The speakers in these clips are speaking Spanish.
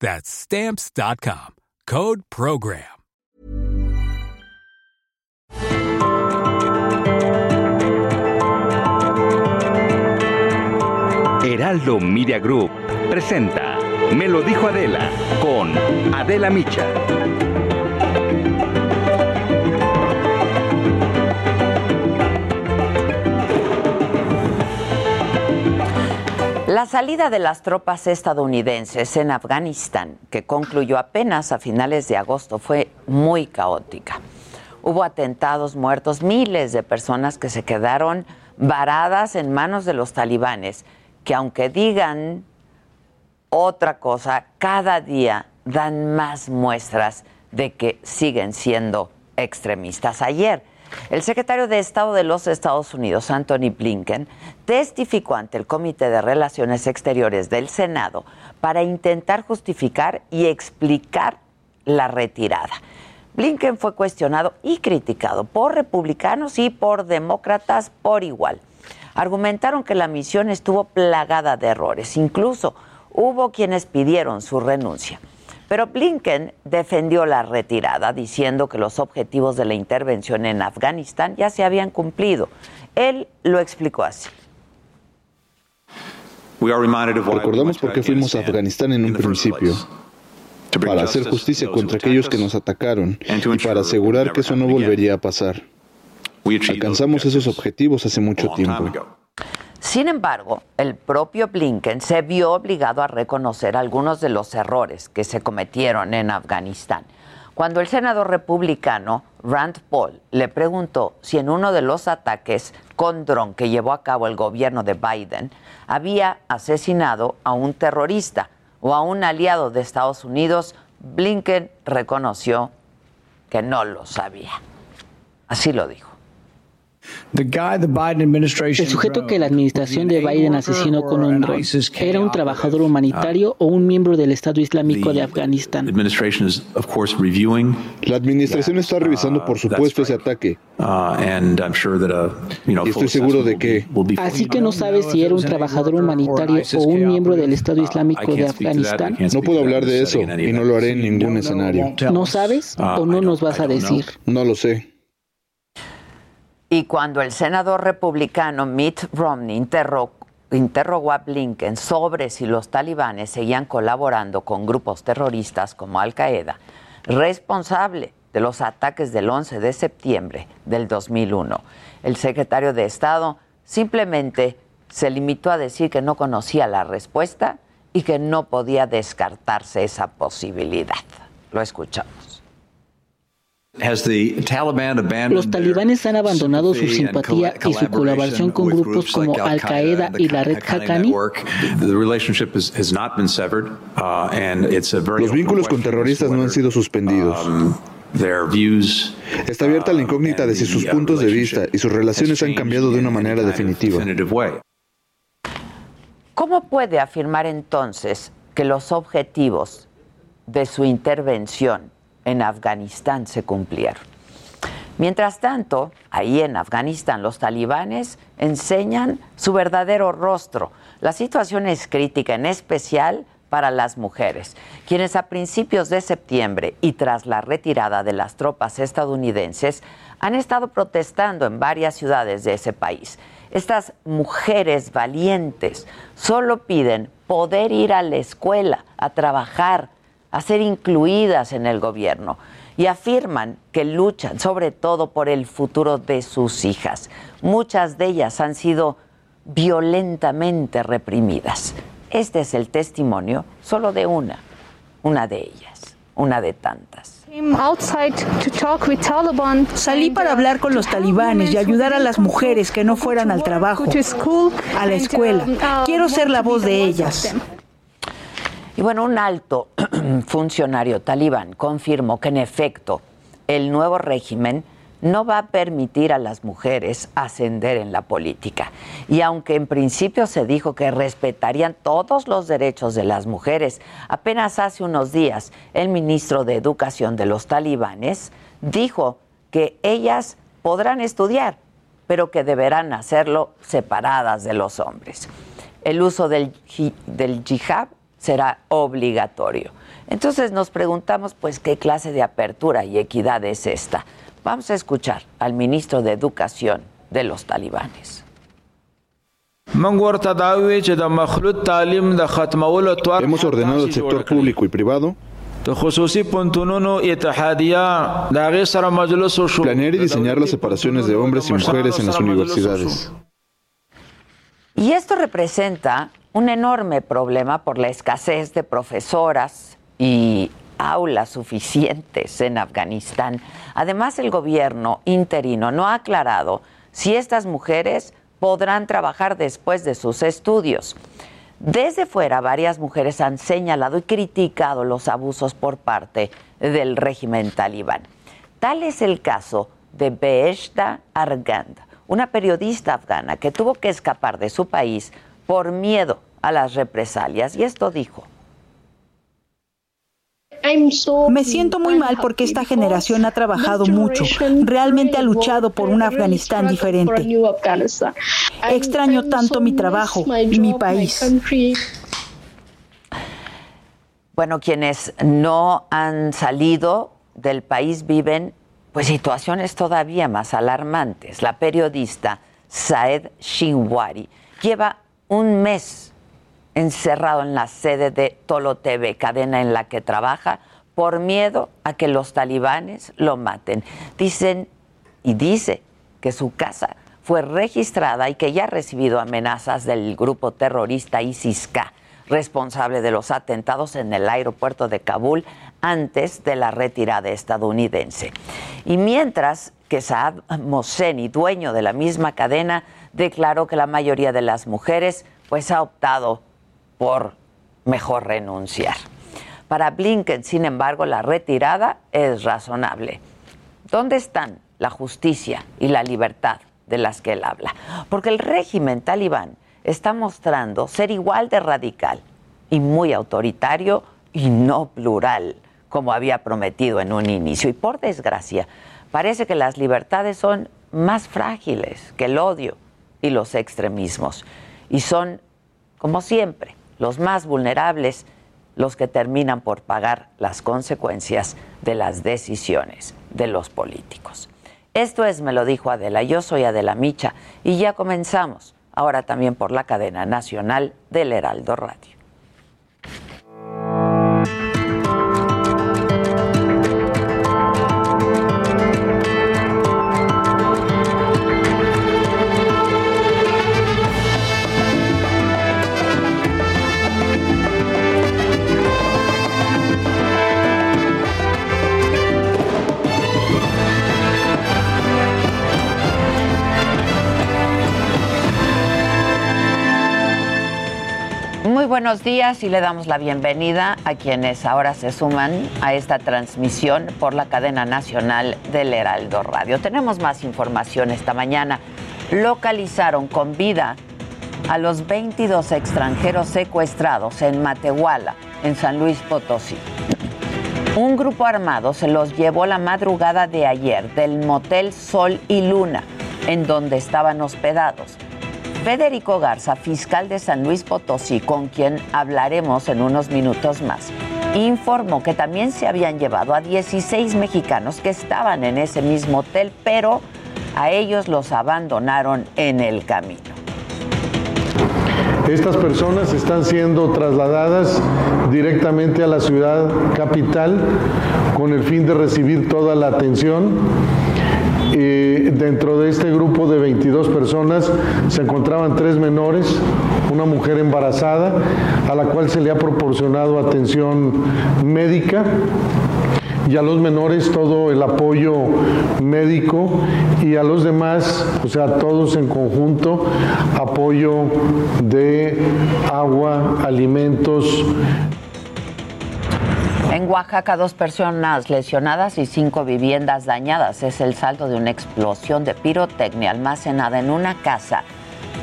That's Stamps.com. Code Program. Heraldo Media Group presenta Me lo dijo Adela con Adela Micha. La salida de las tropas estadounidenses en Afganistán, que concluyó apenas a finales de agosto, fue muy caótica. Hubo atentados, muertos, miles de personas que se quedaron varadas en manos de los talibanes, que aunque digan otra cosa, cada día dan más muestras de que siguen siendo extremistas. Ayer, el secretario de Estado de los Estados Unidos, Anthony Blinken, testificó ante el Comité de Relaciones Exteriores del Senado para intentar justificar y explicar la retirada. Blinken fue cuestionado y criticado por republicanos y por demócratas por igual. Argumentaron que la misión estuvo plagada de errores. Incluso hubo quienes pidieron su renuncia. Pero Blinken defendió la retirada, diciendo que los objetivos de la intervención en Afganistán ya se habían cumplido. Él lo explicó así. Recordamos por qué fuimos a Afganistán en un principio, para hacer justicia contra aquellos que nos atacaron y para asegurar que eso no volvería a pasar. Alcanzamos esos objetivos hace mucho tiempo. Sin embargo, el propio Blinken se vio obligado a reconocer algunos de los errores que se cometieron en Afganistán. Cuando el senador republicano Rand Paul le preguntó si en uno de los ataques con dron que llevó a cabo el gobierno de Biden había asesinado a un terrorista o a un aliado de Estados Unidos, Blinken reconoció que no lo sabía. Así lo dijo. El sujeto que la administración de Biden asesinó con un dron era un trabajador humanitario o un miembro del Estado Islámico de Afganistán. La administración está revisando, por supuesto, ese ataque. Y estoy seguro de que... Así que no sabes si era un trabajador humanitario o un miembro del Estado Islámico de Afganistán. No puedo hablar de eso y no lo haré en ningún escenario. ¿No sabes o no nos vas a decir? No lo sé. Y cuando el senador republicano Mitt Romney interrogó, a Blinken sobre si los talibanes seguían colaborando con grupos terroristas como Al Qaeda, responsable de los ataques del 11 de septiembre del 2001, el secretario de Estado simplemente se limitó a decir que no conocía la respuesta y que no podía descartarse esa posibilidad. Lo escuchamos. Los talibanes han abandonado su simpatía y su colaboración con grupos como Al Qaeda y la red Haqqani. Los vínculos con terroristas no han sido suspendidos. Um, Está abierta la incógnita de si sus uh, puntos de vista y sus relaciones han cambiado de una manera definitiva. ¿Cómo puede afirmar entonces que los objetivos de su intervención en Afganistán se cumplieron. Mientras tanto, ahí en Afganistán los talibanes enseñan su verdadero rostro. La situación es crítica, en especial para las mujeres, quienes a principios de septiembre y tras la retirada de las tropas estadounidenses han estado protestando en varias ciudades de ese país. Estas mujeres valientes solo piden poder ir a la escuela, a trabajar, a ser incluidas en el gobierno. y afirman que luchan sobre todo por el futuro de sus hijas. Muchas de ellas han sido violentamente reprimidas. Este es el testimonio solo de una, una de ellas, una de tantas. Salí para hablar con los talibanes y ayudar a las mujeres que no fueran al trabajo, a la escuela. Quiero ser la voz de ellas. Y bueno, un alto funcionario talibán confirmó que en efecto el nuevo régimen no va a permitir a las mujeres ascender en la política. Y aunque en principio se dijo que respetarían todos los derechos de las mujeres, apenas hace unos días el ministro de Educación de los talibanes dijo que ellas podrán estudiar, pero que deberán hacerlo separadas de los hombres. El uso del, del yihad será obligatorio. Entonces nos preguntamos, pues, ¿qué clase de apertura y equidad es esta? Vamos a escuchar al ministro de Educación de los talibanes. Hemos ordenado al sector público y privado planear y diseñar las separaciones de hombres y mujeres en las universidades. Y esto representa un enorme problema por la escasez de profesoras y aulas suficientes en Afganistán. Además, el gobierno interino no ha aclarado si estas mujeres podrán trabajar después de sus estudios. Desde fuera, varias mujeres han señalado y criticado los abusos por parte del régimen talibán. Tal es el caso de Beheshta Argand, una periodista afgana que tuvo que escapar de su país por miedo a las represalias. Y esto dijo. Me siento muy mal porque esta generación ha trabajado mucho, realmente ha luchado por un Afganistán diferente. Extraño tanto mi trabajo, mi país. Bueno, quienes no han salido del país viven pues situaciones todavía más alarmantes. La periodista Saed Shinwari lleva un mes encerrado en la sede de Tolo TV, cadena en la que trabaja, por miedo a que los talibanes lo maten. Dicen y dice que su casa fue registrada y que ya ha recibido amenazas del grupo terrorista ISIS-K, responsable de los atentados en el aeropuerto de Kabul antes de la retirada estadounidense. Y mientras que Saad Mohseni, dueño de la misma cadena, declaró que la mayoría de las mujeres pues ha optado por mejor renunciar. Para Blinken, sin embargo, la retirada es razonable. ¿Dónde están la justicia y la libertad de las que él habla? Porque el régimen talibán está mostrando ser igual de radical y muy autoritario y no plural, como había prometido en un inicio. Y por desgracia, parece que las libertades son más frágiles que el odio y los extremismos. Y son, como siempre, los más vulnerables los que terminan por pagar las consecuencias de las decisiones de los políticos. Esto es, me lo dijo Adela, yo soy Adela Micha y ya comenzamos, ahora también por la cadena nacional del Heraldo Radio. Buenos días y le damos la bienvenida a quienes ahora se suman a esta transmisión por la cadena nacional del Heraldo Radio. Tenemos más información esta mañana. Localizaron con vida a los 22 extranjeros secuestrados en Matehuala, en San Luis Potosí. Un grupo armado se los llevó la madrugada de ayer del motel Sol y Luna, en donde estaban hospedados. Federico Garza, fiscal de San Luis Potosí, con quien hablaremos en unos minutos más, informó que también se habían llevado a 16 mexicanos que estaban en ese mismo hotel, pero a ellos los abandonaron en el camino. Estas personas están siendo trasladadas directamente a la ciudad capital con el fin de recibir toda la atención dentro de este grupo de 22 personas se encontraban tres menores, una mujer embarazada a la cual se le ha proporcionado atención médica y a los menores todo el apoyo médico y a los demás, o sea, todos en conjunto, apoyo de agua, alimentos, en Oaxaca, dos personas lesionadas y cinco viviendas dañadas. Es el saldo de una explosión de pirotecnia almacenada en una casa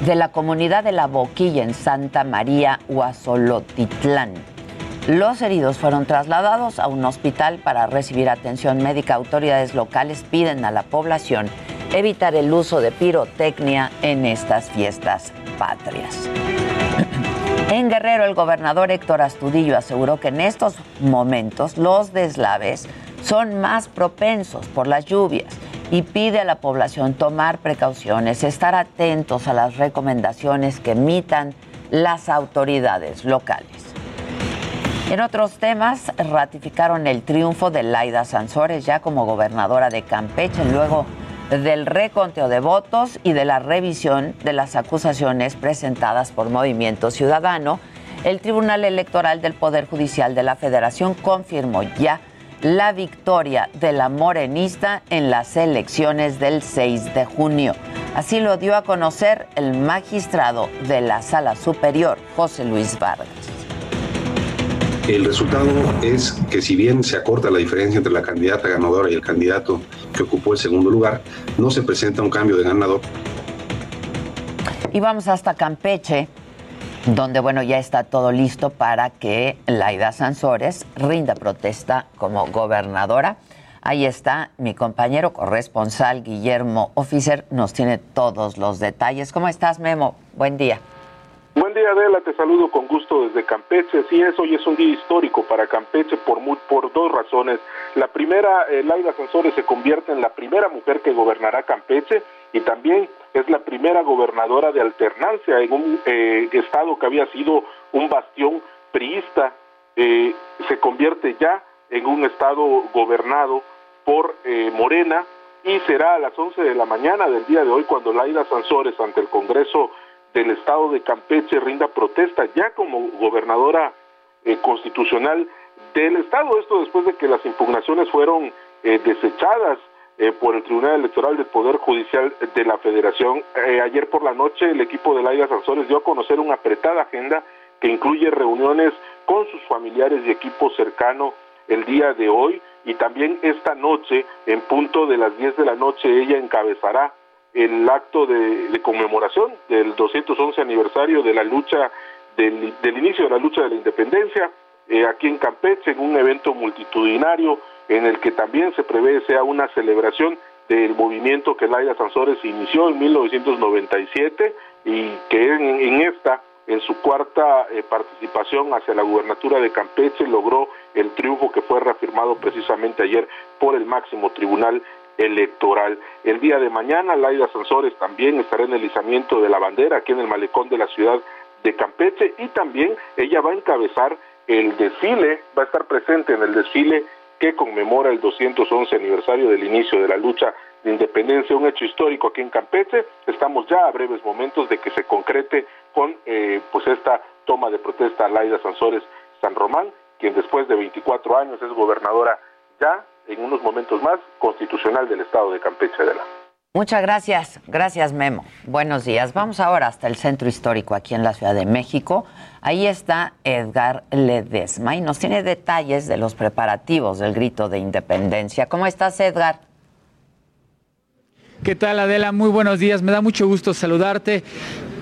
de la comunidad de La Boquilla en Santa María, Huazolotitlán. Los heridos fueron trasladados a un hospital para recibir atención médica. Autoridades locales piden a la población evitar el uso de pirotecnia en estas fiestas patrias. En Guerrero, el gobernador Héctor Astudillo aseguró que en estos momentos los deslaves son más propensos por las lluvias y pide a la población tomar precauciones, estar atentos a las recomendaciones que emitan las autoridades locales. En otros temas, ratificaron el triunfo de Laida Sansores ya como gobernadora de Campeche luego del reconteo de votos y de la revisión de las acusaciones presentadas por Movimiento Ciudadano, el Tribunal Electoral del Poder Judicial de la Federación confirmó ya la victoria de la morenista en las elecciones del 6 de junio. Así lo dio a conocer el magistrado de la Sala Superior, José Luis Vargas. El resultado es que si bien se acorta la diferencia entre la candidata ganadora y el candidato que ocupó el segundo lugar, no se presenta un cambio de ganador. Y vamos hasta Campeche, donde bueno ya está todo listo para que Laida Sansores rinda protesta como gobernadora. Ahí está mi compañero corresponsal Guillermo Officer, nos tiene todos los detalles. ¿Cómo estás, Memo? Buen día. Buen día, Adela. Te saludo con gusto desde Campeche. Sí, es, hoy es un día histórico para Campeche por, por dos razones. La primera, eh, Laida Sansores se convierte en la primera mujer que gobernará Campeche y también es la primera gobernadora de alternancia en un eh, estado que había sido un bastión priista. Eh, se convierte ya en un estado gobernado por Morena y será a las 11 de la mañana del día de hoy cuando Laida Sansores ante el Congreso del estado de Campeche rinda protesta ya como gobernadora eh, constitucional del estado. Esto después de que las impugnaciones fueron eh, desechadas eh, por el Tribunal Electoral del Poder Judicial de la Federación. ayer por la noche el equipo de Laida Sanzores dio a conocer una apretada agenda que incluye reuniones con sus familiares y equipo cercano el día de hoy y también esta noche en punto de las 10 de la noche ella encabezará el acto de, conmemoración del 211 aniversario de la lucha, del, inicio de la lucha de la independencia, eh, aquí en Campeche, en un evento multitudinario en el que también se prevé sea una celebración del movimiento que Laida Sansores inició en 1997 y que en, esta, en su cuarta eh, participación hacia la gubernatura de Campeche, logró el triunfo que fue reafirmado precisamente ayer por el máximo tribunal electoral. El día de mañana, Laida Sansores también estará en el izamiento de la bandera aquí en el malecón de la ciudad de Campeche y también ella va a encabezar el desfile, va a estar presente en el desfile que conmemora el 211 aniversario del inicio de la lucha de independencia, un hecho histórico aquí en Campeche. Estamos ya a breves momentos de que se concrete con eh, pues esta toma de protesta a Laida Sansores San Román, quien después de 24 años es gobernadora ya en unos momentos más, constitucional del Estado de Campeche de la. Muchas gracias, gracias Memo. Buenos días. Vamos ahora hasta el centro histórico aquí en la Ciudad de México. Ahí está Edgar Ledesma y nos tiene detalles de los preparativos del grito de independencia. ¿Cómo estás, Edgar? ¿Qué tal, Adela? Muy buenos días. Me da mucho gusto saludarte.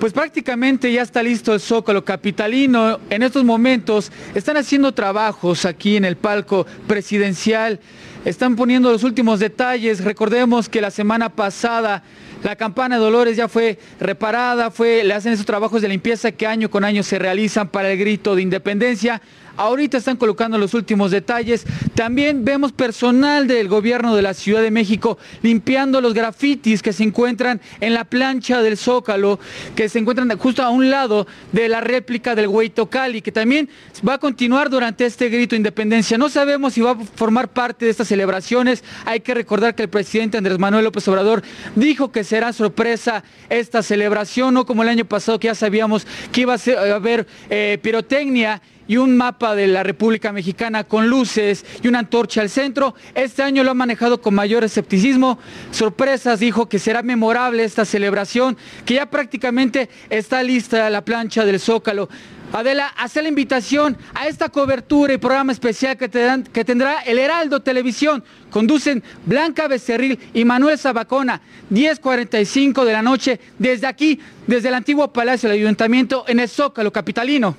Pues prácticamente ya está listo el Zócalo Capitalino. En estos momentos están haciendo trabajos aquí en el palco presidencial están poniendo los últimos detalles. Recordemos que la semana pasada la campana de Dolores ya fue reparada, fue, le hacen esos trabajos de limpieza que año con año se realizan para el grito de independencia. Ahorita están colocando los últimos detalles. También vemos personal del gobierno de la Ciudad de México limpiando los grafitis que se encuentran en la plancha del Zócalo, que se encuentran justo a un lado de la réplica del Hueito Cali, que también va a continuar durante este grito de independencia. No sabemos si va a formar parte de estas celebraciones. Hay que recordar que el presidente Andrés Manuel López Obrador dijo que será sorpresa esta celebración, no como el año pasado que ya sabíamos que iba a, haber eh, pirotecnia y un mapa de la República Mexicana con luces y una antorcha al centro. Este año lo ha manejado con mayor escepticismo. Sorpresas, dijo que será memorable esta celebración, que ya prácticamente está lista la plancha del Zócalo. Adela, hace la invitación a esta cobertura y programa especial que, tendrá el Heraldo Televisión. Conducen Blanca Becerril y Manuel Zabacona, 10.45 de la noche, desde aquí, desde el antiguo Palacio del Ayuntamiento en el Zócalo Capitalino.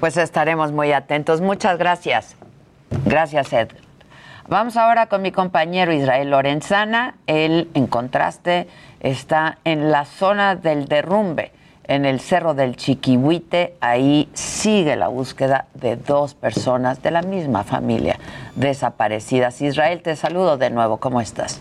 Pues estaremos muy atentos. Muchas gracias. Gracias, Ed. Vamos ahora con mi compañero Israel Lorenzana. Él, en contraste, está en la zona del derrumbe, en el Cerro del Chiquihuite. Ahí sigue la búsqueda de dos personas de la misma familia desaparecidas. Israel, te saludo de nuevo. ¿Cómo estás?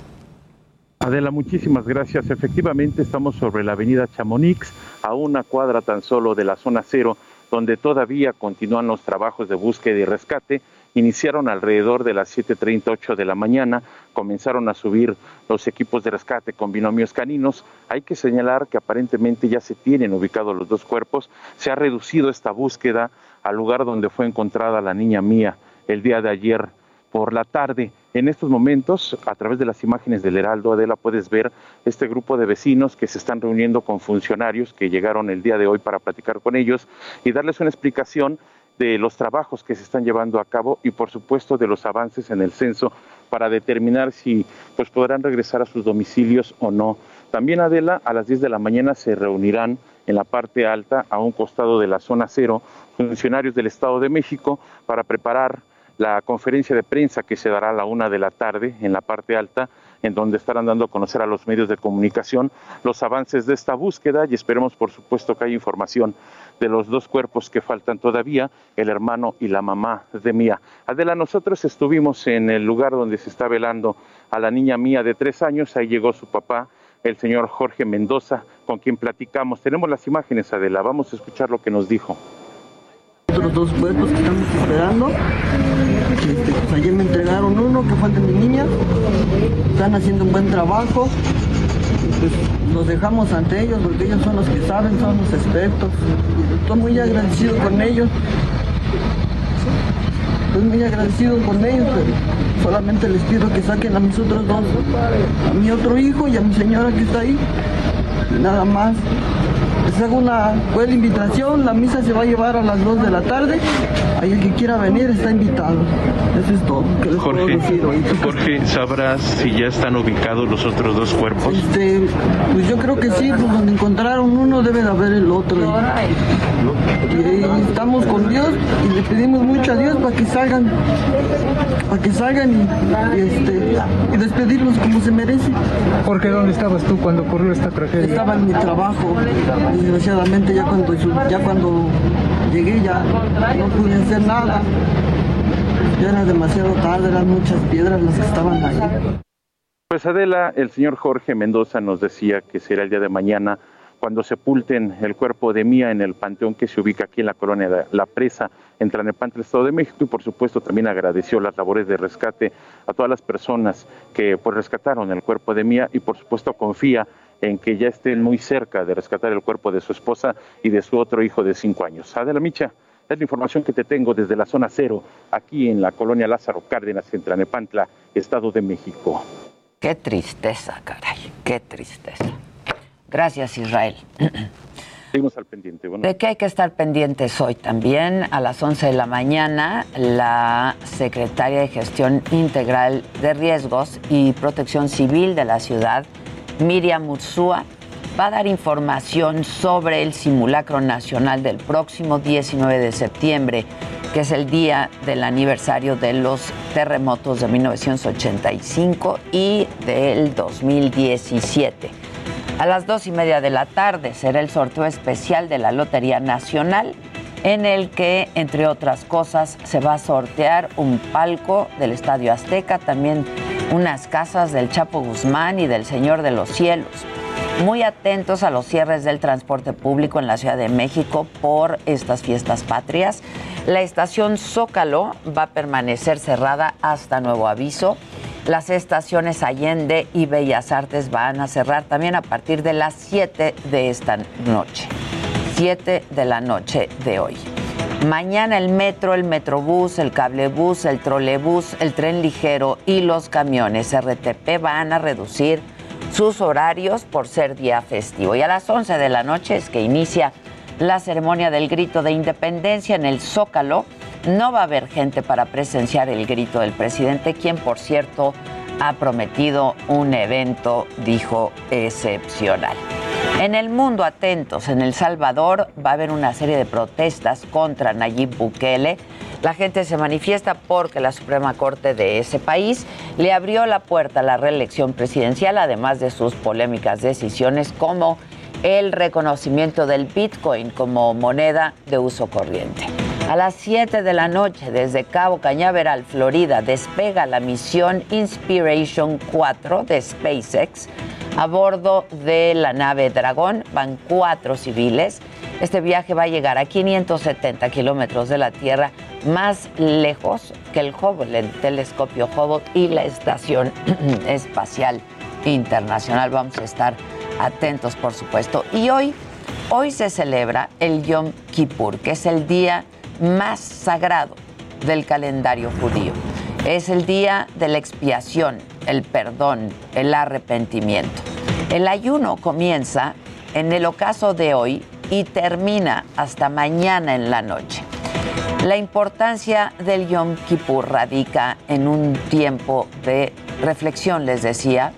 Adela, muchísimas gracias. Efectivamente, estamos sobre la avenida Chamonix, a una cuadra tan solo de la zona cero donde todavía continúan los trabajos de búsqueda y rescate. Iniciaron alrededor de las 7.38 de la mañana, comenzaron a subir los equipos de rescate con binomios caninos. Hay que señalar que aparentemente ya se tienen ubicados los dos cuerpos. Se ha reducido esta búsqueda al lugar donde fue encontrada la niña mía el día de ayer por la tarde. En estos momentos, a través de las imágenes del Heraldo, Adela, puedes ver este grupo de vecinos que se están reuniendo con funcionarios que llegaron el día de hoy para platicar con ellos y darles una explicación de los trabajos que se están llevando a cabo y por supuesto de los avances en el censo para determinar si pues podrán regresar a sus domicilios o no. También Adela, a las 10 de la mañana se reunirán en la parte alta, a un costado de la zona cero, funcionarios del Estado de México para preparar la conferencia de prensa que se dará a la una de la tarde en la parte alta, en donde estarán dando a conocer a los medios de comunicación los avances de esta búsqueda y esperemos, por supuesto, que haya información de los dos cuerpos que faltan todavía, el hermano y la mamá de Mía. Adela, nosotros estuvimos en el lugar donde se está velando a la niña Mía de tres años, ahí llegó su papá, el señor Jorge Mendoza, con quien platicamos. Tenemos las imágenes, Adela, vamos a escuchar lo que nos dijo otros dos cuerpos que estamos esperando. Este, pues ayer me entregaron uno que fue el de mi niña. Están haciendo un buen trabajo. Pues los dejamos ante ellos porque ellos son los que saben, son los expertos. Estoy muy agradecido con ellos. Estoy muy agradecido con ellos, pero solamente les pido que saquen a mis otros dos, a mi otro hijo y a mi señora que está ahí. Nada más les hago una buena invitación. La misa se va a llevar a las 2 de la tarde. Ahí el que quiera venir está invitado. Eso es todo. Jorge, Jorge, ¿sabrás si ya están ubicados los otros dos cuerpos? Este, pues yo creo que sí, pues donde encontraron uno debe de haber el otro. Y, estamos con Dios y le pedimos mucho a Dios para que salgan, para que salgan y, este, y despedirlos como se merece. Jorge, ¿dónde estabas tú cuando ocurrió esta tragedia? Estaba en mi trabajo desgraciadamente ya cuando, ya cuando llegué ya no pude hacer nada. Ya era demasiado tarde, eran muchas piedras las que estaban ahí. Pues Adela, el señor Jorge Mendoza nos decía que será el día de mañana cuando sepulten el cuerpo de Mía en el panteón que se ubica aquí en la colonia La Presa, en Tlanepantla, Estado de México, y por supuesto también agradeció las labores de rescate a todas las personas que pues rescataron el cuerpo de Mía y por supuesto confía en que ya estén muy cerca de rescatar el cuerpo de su esposa y de su otro hijo de cinco años. Adela Micha, es la información que te tengo desde la zona cero, aquí en la colonia Lázaro Cárdenas, en Tlanepantla, Estado de México. Qué tristeza, caray, qué tristeza. Gracias, Israel. Seguimos al pendiente. De qué hay que estar pendientes hoy también, a las 11 de la mañana, la secretaria de Gestión Integral de Riesgos y Protección Civil de la ciudad, Miriam Ursúa va a dar información sobre el simulacro nacional del próximo 19 de septiembre, que es el día del aniversario de los terremotos de 1985 y del 2017. A las dos y media de la tarde será el sorteo especial de la Lotería Nacional. en el que, entre otras cosas, se va a sortear un palco del Estadio Azteca, también unas casas del Chapo Guzmán y del Señor de los Cielos. Muy atentos a los cierres del transporte público en la Ciudad de México por estas fiestas patrias. La estación Zócalo va a permanecer cerrada hasta nuevo aviso. Las estaciones Allende y Bellas Artes van a cerrar también a partir de las 7 de esta noche. 7 de la noche de hoy. Mañana el metro, el metrobús, el cablebús, el trolebús, el tren ligero y los camiones RTP van a reducir sus horarios por ser día festivo. Y a las 11 de la noche es que inicia la ceremonia del grito de independencia en el Zócalo. No va a haber gente para presenciar el grito del presidente, quien por cierto ha prometido un evento, dijo, excepcional. En el mundo, atentos, en El Salvador va a haber una serie de protestas contra Nayib Bukele. La gente se manifiesta porque la Suprema Corte de ese país le abrió la puerta a la reelección presidencial, además de sus polémicas decisiones como el reconocimiento del Bitcoin como moneda de uso corriente. A las 7 de la noche, desde Cabo Cañaveral, Florida, despega la misión Inspiration 4 de SpaceX. A bordo de la nave Dragón van cuatro civiles. Este viaje va a llegar a 570 kilómetros de la Tierra, más lejos que el Hubble, el telescopio Hubble y la Estación Espacial Internacional. Vamos a estar atentos, por supuesto. Y hoy, hoy se celebra el Yom Kippur, que es el día más sagrado del calendario judío. Es el día de la expiación, el perdón, el arrepentimiento. El ayuno comienza en el ocaso de hoy y termina hasta mañana en la noche. La importancia del Yom Kippur radica en un tiempo de reflexión, les decía,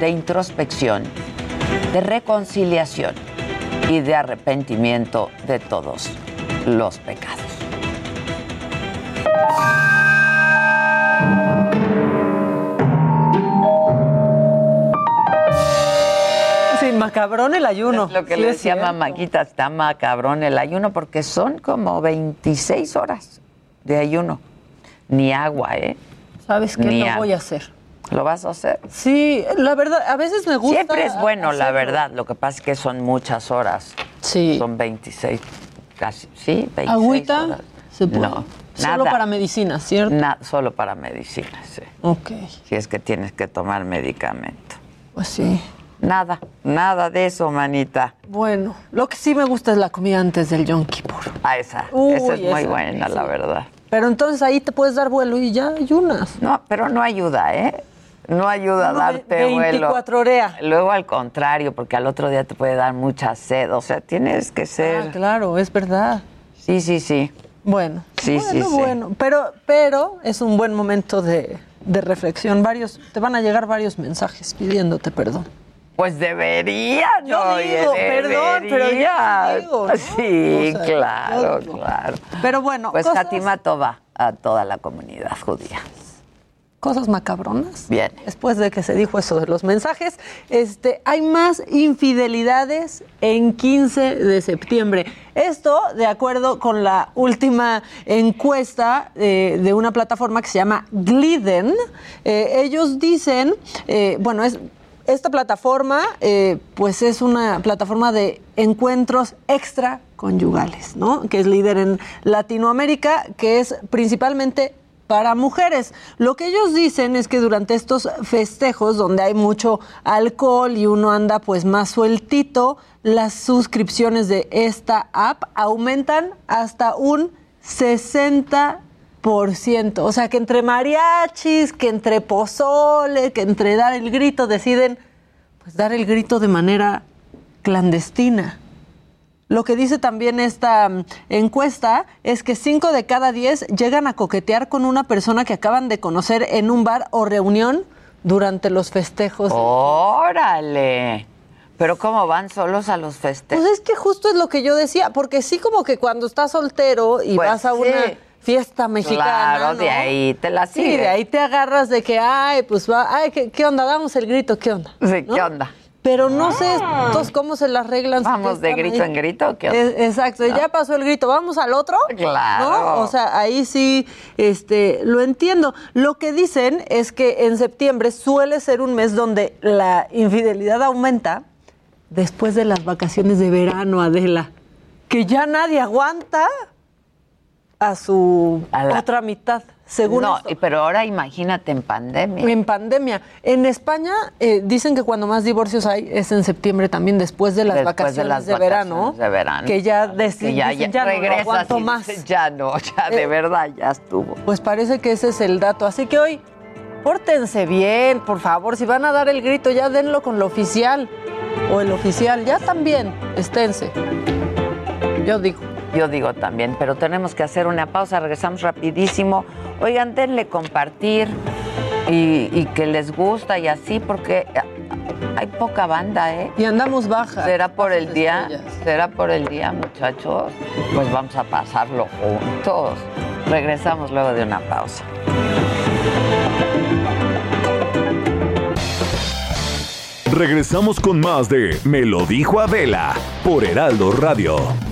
de introspección, de reconciliación y de arrepentimiento de todos los pecados. Sí, macabrón el ayuno. Es lo que Sí, le decía. Mamáquita, está macabrón el ayuno porque son como 26 horas de ayuno. Ni agua, ¿eh? ¿Sabes qué? Ni Lo agua. voy a hacer. ¿Lo vas a hacer? Sí, la verdad, a veces me gusta. Siempre es bueno, la verdad. Lo que pasa es que son muchas horas. Sí. Son 26, casi, sí, 26 Agüita, horas. se puede. No, Solo para medicina, ¿cierto? Na- solo para medicina, sí. Ok, Si es que tienes que tomar medicamento. pues sí. Nada, nada de eso, manita. Bueno, lo que sí me gusta es la comida antes del Yom Kippur. Ah, esa. Uy, esa es muy buena, la verdad. Pero entonces ahí te puedes dar vuelo y ya ayunas. No, pero no ayuda, ¿eh? No ayuda a darte vuelo. 24 horea. Luego al contrario, porque al otro día te puede dar mucha sed. O sea, tienes que ser. Ah, claro, es verdad. Sí, sí, sí. Bueno, Sí, sí, bueno, sí. bueno. Pero, pero es un buen momento de, de reflexión. Varios, te van a llegar varios mensajes pidiéndote perdón. Pues debería, Yo oye, digo, perdón, pero yo digo, ¿no? Sí, O sea, claro, yo- claro. Pero bueno, Pues Hatima Toba a toda la comunidad judía. Cosas macabronas. Bien. Después de que se dijo eso de los mensajes, este, hay más infidelidades en 15 de septiembre. Esto, de acuerdo con la última encuesta eh, de una plataforma que se llama Gliden, eh, ellos dicen, eh, bueno, es esta plataforma, eh, pues es una plataforma de encuentros extraconyugales, ¿no? Que es líder en Latinoamérica, que es principalmente para mujeres. Lo que ellos dicen es que durante estos festejos, donde hay mucho alcohol y uno anda pues más sueltito, las suscripciones de esta app aumentan hasta un 60%. O sea, que entre mariachis, que entre pozole, que entre dar el grito, deciden pues dar el grito de manera clandestina. Lo que dice también esta mm, encuesta es que 5 de cada 10 llegan a coquetear con una persona que acaban de conocer en un bar o reunión durante los festejos. ¡Órale! Pero ¿cómo van solos a los festejos? Pues es que justo es lo que yo decía, porque sí como que cuando estás soltero y Pues vas a sí. una fiesta mexicana, Claro, de ahí te la Sí, de ahí te agarras de que, ay, pues va, ay, ¿qué, qué onda? Damos el grito, ¿qué onda? Sí, ¿No? ¿qué onda? Pero no sé estos cómo se las arreglan. Vamos de grito en grito. exacto, ya pasó el grito, vamos al otro. Claro. O sea, ahí sí este, lo entiendo. Lo que dicen es que en septiembre suele ser un mes donde la infidelidad aumenta después de las vacaciones de verano, Adela. Que ya nadie aguanta a su otra mitad. Según no, pero ahora imagínate en pandemia. En pandemia. En España eh, dicen que cuando más divorcios hay es en septiembre también, después de las, vacaciones, de, verano, Que ya, deciden, ya, ya, regresas no más. Ya no, ya de eh, verdad ya estuvo. Pues parece que ese es el dato. Así que hoy, pórtense bien, por favor. Si van a dar el grito, ya denlo con lo oficial. O el oficial, ya también, esténse. Yo digo. Yo digo también, pero tenemos que hacer una pausa, regresamos rapidísimo. Oigan, denle compartir y, que les gusta y así, porque hay poca banda, ¿eh? Y andamos baja. ¿Será por el día? ¿Será por el día, muchachos? Pues vamos a pasarlo juntos. Regresamos luego de una pausa. Regresamos con más de Me lo dijo Adela por Heraldo Radio.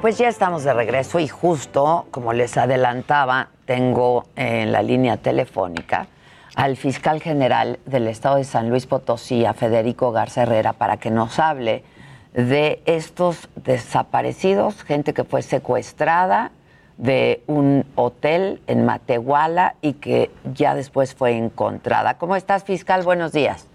Pues ya estamos de regreso y justo, como les adelantaba, tengo en la línea telefónica al fiscal general del estado de San Luis Potosí, Federico Garza Herrera, para que nos hable de estos desaparecidos, gente que fue secuestrada de un hotel en Matehuala y que ya después fue encontrada. ¿Cómo estás, fiscal? Buenos días.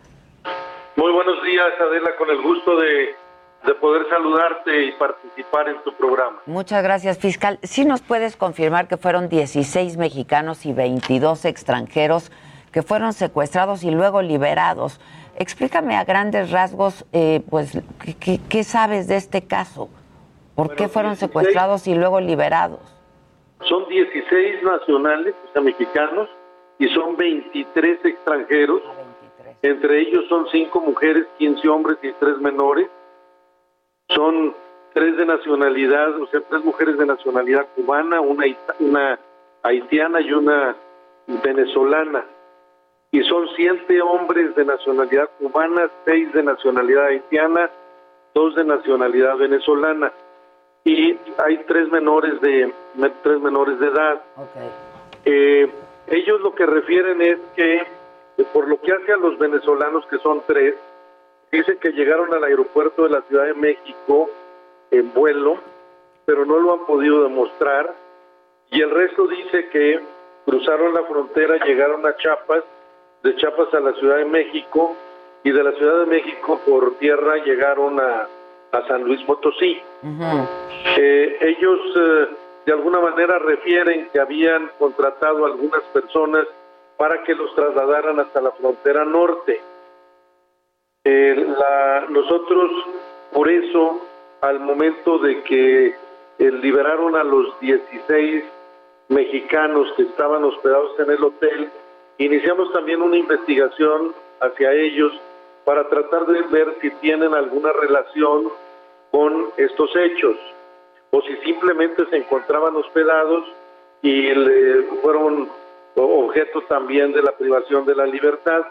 Muy buenos días, Adela, con el gusto de de poder saludarte y participar en tu programa. Muchas gracias, fiscal. ¿Sí nos puedes confirmar que fueron 16 mexicanos y 22 extranjeros que fueron secuestrados y luego liberados? Explícame a grandes rasgos, eh, pues, ¿qué, sabes de este caso? ¿Por qué fueron secuestrados y luego liberados? Son 16 nacionales, o sea, mexicanos, y son 23 extranjeros. Ah, Entre ellos son 5 mujeres, 15 hombres y 3 menores son tres de nacionalidad, o sea, tres mujeres de nacionalidad cubana, una, una haitiana y una venezolana. Y son siete hombres de nacionalidad cubana, seis de nacionalidad haitiana, dos de nacionalidad venezolana. Y hay tres menores de tres menores de edad. Eh, ellos lo que refieren es que, por lo que hace a los venezolanos, que son tres, Dicen que llegaron al aeropuerto de la Ciudad de México en vuelo, pero no lo han podido demostrar. Y el resto dice que cruzaron la frontera, llegaron a Chiapas, de Chiapas a la Ciudad de México, y de la Ciudad de México por tierra llegaron a, San Luis Potosí. Eh, ellos eh, de alguna manera refieren que habían contratado a algunas personas para que los trasladaran hasta la frontera norte. Eh, nosotros, por eso, al momento de que eh, liberaron a los 16 mexicanos que estaban hospedados en el hotel, iniciamos también una investigación hacia ellos para tratar de ver si tienen alguna relación con estos hechos o si simplemente se encontraban hospedados y fueron objeto también de la privación de la libertad.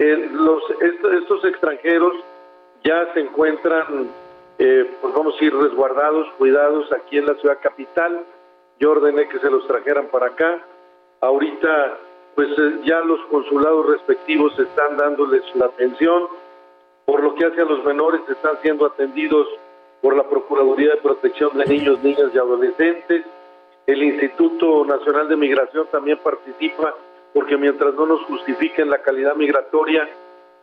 Eh, los, estos, extranjeros ya se encuentran, eh, pues vamos a ir resguardados, cuidados aquí en la ciudad capital. Yo ordené que se los trajeran para acá. Ahorita, pues eh, ya los consulados respectivos están dándoles la atención. Por lo que hace a los menores, están siendo atendidos por la Procuraduría de Protección de Niños, Niñas y Adolescentes. El Instituto Nacional de Migración también participa porque mientras no nos justifiquen la calidad migratoria,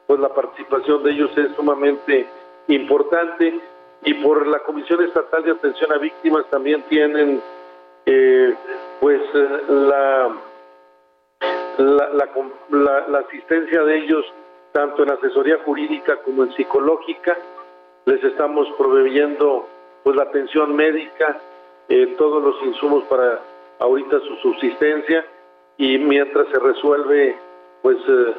pues la participación de ellos es sumamente importante. Y por la Comisión Estatal de Atención a Víctimas también tienen eh, pues eh, la, la, asistencia de ellos tanto en asesoría jurídica como en psicológica. Les estamos proveyendo pues la atención médica, eh, todos los insumos para ahorita su subsistencia y mientras se resuelve pues eh,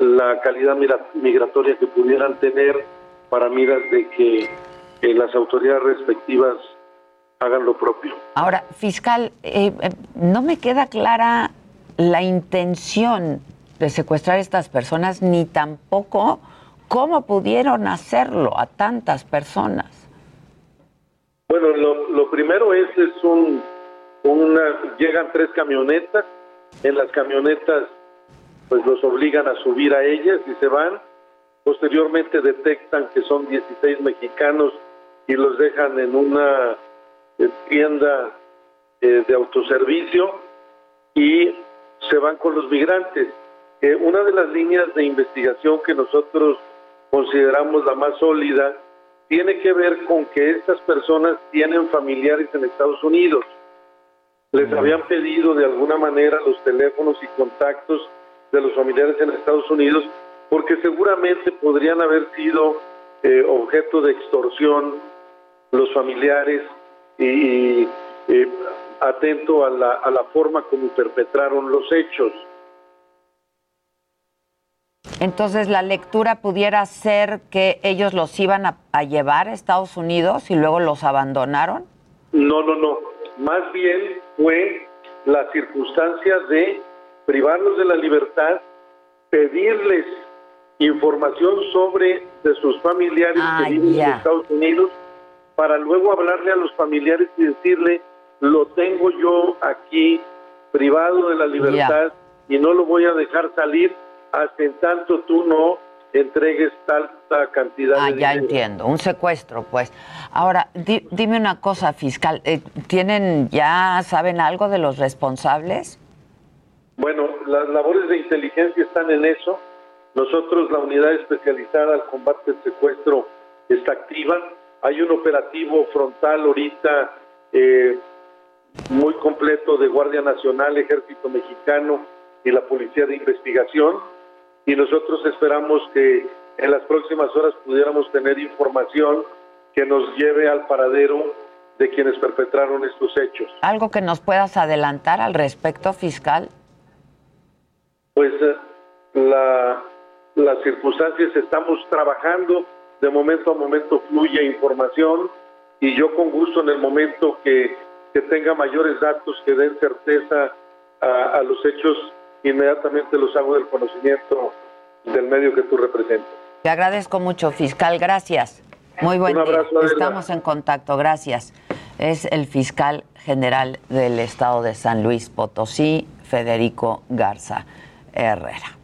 la calidad migratoria que pudieran tener para miras de que las autoridades respectivas hagan lo propio. Ahora, fiscal, eh, eh, no me queda clara la intención de secuestrar a estas personas, ni tampoco cómo pudieron hacerlo a tantas personas. Bueno, lo, primero es, es un, una, llegan tres camionetas, en las camionetas pues los obligan a subir a ellas y se van, posteriormente detectan que son 16 mexicanos y los dejan en una tienda eh, de autoservicio y se van con los migrantes. Eh, una de las líneas de investigación que nosotros consideramos la más sólida tiene que ver con que estas personas tienen familiares en Estados Unidos. Les habían pedido de alguna manera los teléfonos y contactos de los familiares en Estados Unidos porque seguramente podrían haber sido eh, objeto de extorsión los familiares y, atento a la, a la forma como perpetraron los hechos. Entonces la lectura pudiera ser que ellos los iban a, llevar a Estados Unidos y luego los abandonaron. No, no, no. Más bien fue la circunstancia de privarlos de la libertad, pedirles información sobre de sus familiares que ah, viven en Estados Unidos para luego hablarle a los familiares y decirle, lo tengo yo aquí privado de la libertad y no lo voy a dejar salir hasta en tanto tú no entregues tanta cantidad ah, de ya entiendo, un secuestro, pues. Ahora, dime una cosa, fiscal, eh, ¿tienen, ya saben algo de los responsables? Bueno, las labores de inteligencia están en eso. Nosotros, la unidad especializada al combate del secuestro, está activa. Hay un operativo frontal ahorita eh, muy completo de Guardia Nacional, Ejército Mexicano y la Policía de Investigación. Y nosotros esperamos que en las próximas horas pudiéramos tener información que nos lleve al paradero de quienes perpetraron estos hechos. ¿Algo que nos puedas adelantar al respecto, fiscal? Pues eh, la, las circunstancias estamos trabajando de momento a momento fluye información y yo con gusto en el momento que, tenga mayores datos que den certeza a, los hechos, inmediatamente los hago del conocimiento del medio que tú representas. Te agradezco mucho, fiscal, gracias. Muy buen Un día. Estamos en contacto, gracias. Es el fiscal general del estado de San Luis Potosí, Federico Garza Herrera.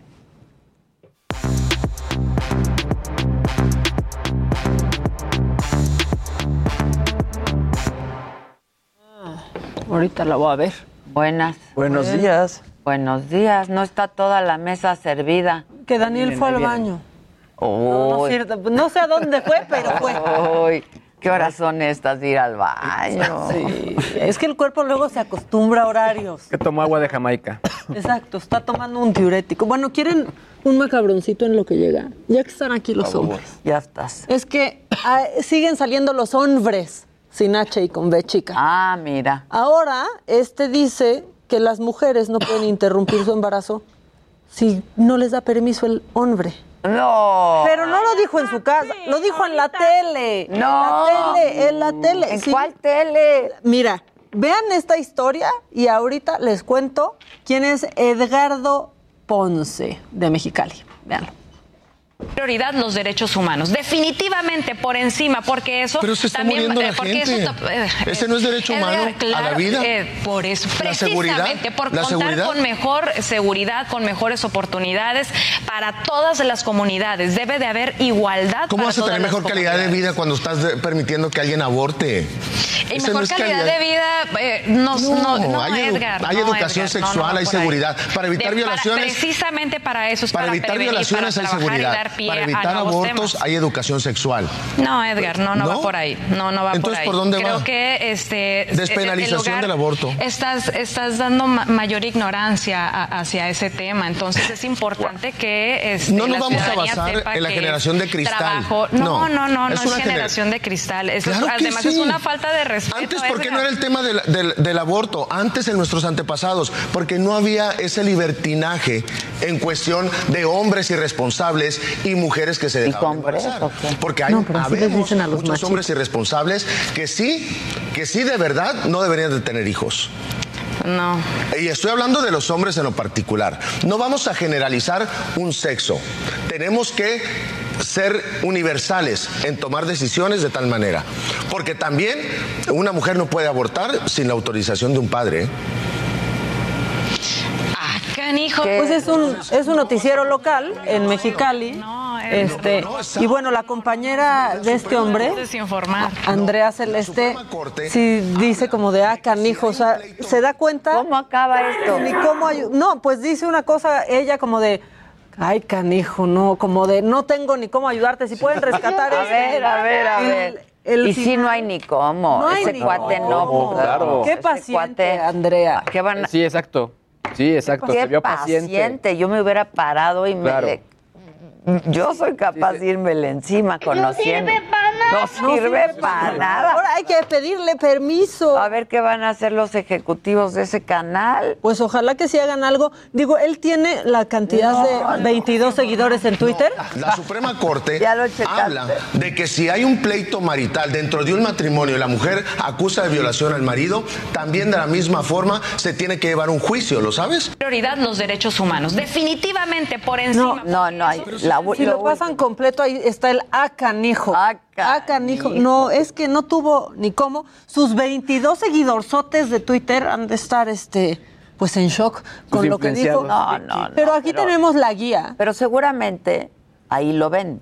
Ahorita la voy a ver. Buenas. Buenos días. Buenos días. No está toda la mesa servida. Que Daniel fue al baño. No, no, sé a dónde fue, pero fue. ¿Qué horas son estas de ir al baño? Sí. Es que el cuerpo luego se acostumbra a horarios. Que tomó agua de Jamaica. Exacto, está tomando un diurético. Bueno, ¿quieren un macabroncito en lo que llega? Ya que están aquí los hombres. Ya estás. Es que ah, siguen saliendo los hombres sin H y con B chica. Ah, mira. Ahora, este dice que las mujeres no pueden interrumpir su embarazo si no les da permiso el hombre. No. Pero no lo dijo en su casa, lo dijo en la tele. No. En la tele, en la tele. ¿En cuál tele? Mira, vean esta historia y ahorita les cuento quién es Edgardo Ponce de Mexicali. Veanlo prioridad los derechos humanos, definitivamente por encima, porque eso Pero se está también, muriendo la eh, gente. Eh, Ese no es derecho humano a la vida. Eh, por eso, precisamente por contar con mejor seguridad, con mejores oportunidades para todas las comunidades. Debe de haber igualdad. ¿Cómo vas a tener mejor calidad de vida cuando estás permitiendo que alguien aborte? Y mejor calidad, de vida, no, no, hay, Edgar, hay educación sexual, hay seguridad. Para evitar violaciones. precisamente para eso es para, evitar violaciones hay seguridad para evitar abortos hay educación sexual. No, Edgar, no, no, va por ahí. No, no va por ahí. ¿por dónde Creo va? que este despenalización del aborto. Estás estás dando mayor ignorancia hacia ese tema, entonces es importante que este, no nos vamos a basar en la generación de cristal. No, no, no, no, es, generación de cristal. además es una falta de respeto. Antes, ¿por qué no era el tema del, del aborto? Antes en nuestros antepasados, porque no había ese libertinaje en cuestión de hombres irresponsables y mujeres que se dejaban Porque hay muchos hombres irresponsables que sí, que sí de verdad no deberían de tener hijos. No. Y estoy hablando de los hombres en lo particular. No vamos a generalizar un sexo. Tenemos que ser universales en tomar decisiones de tal manera. Porque también una mujer no puede abortar sin la autorización de un padre. Canijo. Pues es un, es un noticiero local en Mexicali. este, y bueno, la compañera de este hombre, Andrea Celeste, si dice como de ah, canijo, o sea, se da cuenta. ¿Cómo acaba esto? Ni cómo no, pues dice una cosa ella como de Ay, canijo, no, como de no tengo ni cómo ayudarte, si pueden rescatar A ver, a ver, a ver. y si no hay ni cómo. No hay Ese ni cuate cómo. no. Claro. Qué paciente, Andrea. ¿Qué van a- Sí, exacto. Sí, exacto. Qué Se vio paciente. paciente. Yo me hubiera parado y me le- Yo soy capaz de irme encima conociendo. sirve. No sirve para nada. Ahora hay que pedirle permiso. A ver qué van a hacer los ejecutivos de ese canal. Pues ojalá que sí hagan algo. Digo, él tiene la cantidad de 22 seguidores en Twitter. La Suprema Corte Ya lo checaste. habla de que si hay un pleito marital dentro de un matrimonio y la mujer acusa de violación al marido, también de la misma forma se tiene que llevar un juicio, ¿lo sabes? Prioridad los derechos humanos. Definitivamente por encima. No, no hay. La, Si lo pasan completo, ahí está el acanijo. Acanijo. No, es que no tuvo ni cómo. Sus 22 seguidorzotes de Twitter han de estar, este, pues en shock con lo que dijo. No, no, no, Pero aquí tenemos la guía. Pero seguramente ahí lo ven.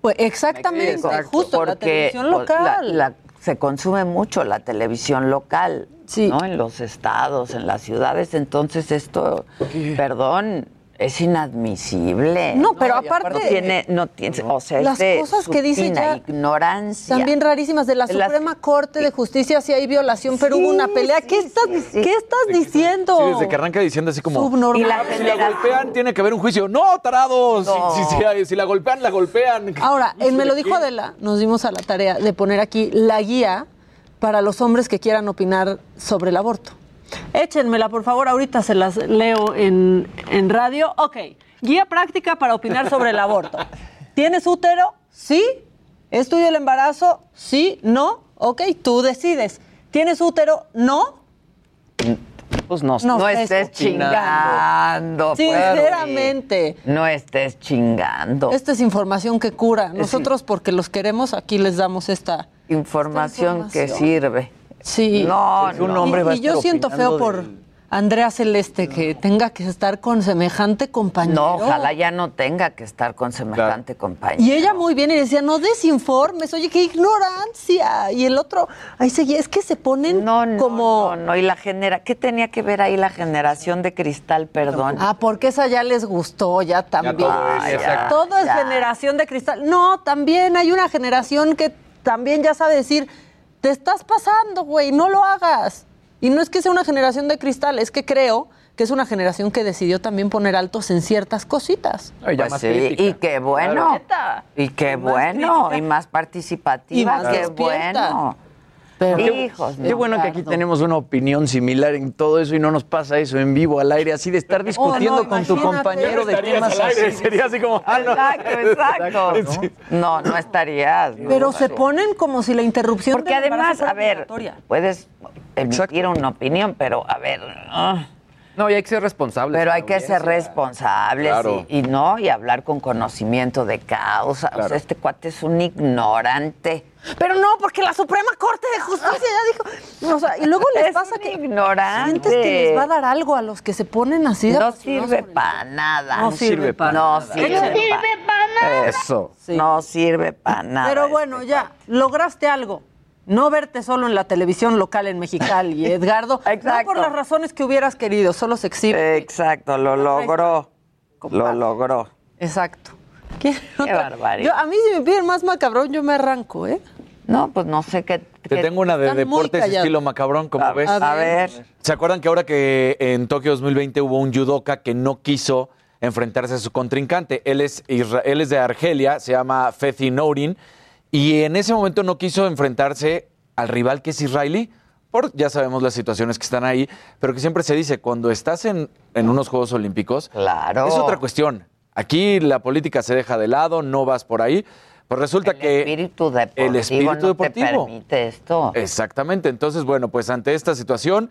Pues exactamente, Exacto, justo la televisión pues, local. la- la- se consume mucho la televisión local, ¿no? En los estados, en las ciudades. Entonces esto, perdón, es inadmisible. No, pero No, y aparte- no tiene, no tiene, o sea, es Las de cosas que dice ya- ignorancia. También rarísimas de la De las- Suprema Corte de Justicia si hay violación, pero hubo una pelea. ¿Qué estás, ¿qué estás diciendo? Sí, desde que arranca diciendo así como. Subnormal. Y la- si la golpean, tiene que haber un juicio. ¡No, tarados! No. Si, si- si- si la golpean, la golpean. Ahora, él me lo dijo qué. Adela, nos dimos a la tarea de poner aquí la guía para los hombres que quieran opinar sobre el aborto. Échenmela, por favor, ahorita se las leo en, en radio. Ok, guía práctica para opinar sobre el aborto. ¿Tienes útero? Sí. ¿Es tuyo el embarazo? Sí, no. Ok, tú decides. ¿Tienes útero? No. Pues no, No, No estés chingando. Sinceramente. No estés chingando. Esta es información que cura. Nosotros, porque los queremos, aquí les damos esta información, que información. sirve. Sí. No, un no. hombre va a y yo siento feo por del- Andrea Celeste que tenga que estar con semejante compañero. No, ojalá ya no tenga que estar con semejante compañero. Y ella muy bien y decía, no desinformes, oye, qué ignorancia. Y el otro, ahí seguía, es que se ponen como... No, no, y la genera, ¿qué tenía que ver ahí la generación de cristal, perdón? Ah, porque esa ya les gustó, ya también. todo es, Ah, exacto. Todo es Ya. generación de cristal. No, también hay una generación que también ya sabe decir, te estás pasando, güey, no lo hagas. Y no es que sea una generación de cristal, es que creo que es una generación que decidió también poner altos en ciertas cositas. Pues sí, y qué bueno. Y qué bueno, crítica. y más participativa, Y más qué despierta. bueno. Pero- Hijos, Qué bueno que aquí tenemos una opinión similar en todo eso y no nos pasa eso en vivo al aire, así de estar discutiendo no, con tu compañero de Estarías temas al aire, así. Sería así como. ah, no. Exacto, exacto. No, no estarías. no. Pero se ponen como si la interrupción Porque además, a ver, puedes emitir una opinión, pero a ver. ah, No, y hay que ser responsables. Pero hay que ser responsables Claro. y, y no, y hablar con conocimiento de causa. O sea, este cuate es un ignorante. Pero no, porque la Suprema Corte de Justicia ya dijo. O sea, y luego les Es pasa que. ignorante. Sientes que les va a dar algo a los que se ponen así de No sirve para nada. No sirve para no nada. Sirve No sirve pa- nada. Eso. No sirve para nada. Pero bueno, ya, lograste algo. No verte solo en la televisión local en Mexicali, Edgardo. No Exacto. por las razones que hubieras querido, solo se exhibe. Exacto, lo logró. Lo logró. Exacto. Qué barbaridad. Yo, a mí si me piden más macabrón, yo me arranco, ¿eh? No, pues no sé qué. Te tengo una de deportes estilo macabrón, como ves. A ver. ¿Se acuerdan que ahora que en Tokio 2020 hubo un judoka que no quiso enfrentarse a su contrincante? Él es, él es de Argelia, se llama Fethi Nourin, y en ese momento no quiso enfrentarse al rival que es israelí. Por, ya sabemos las situaciones que están ahí, pero que siempre se dice, cuando estás en, en unos Juegos Olímpicos, claro. es otra cuestión. Aquí la política se deja de lado, no vas por ahí. Pues resulta el que espíritu deportivo el espíritu no deportivo te permite esto. Exactamente. Entonces, bueno, pues ante esta situación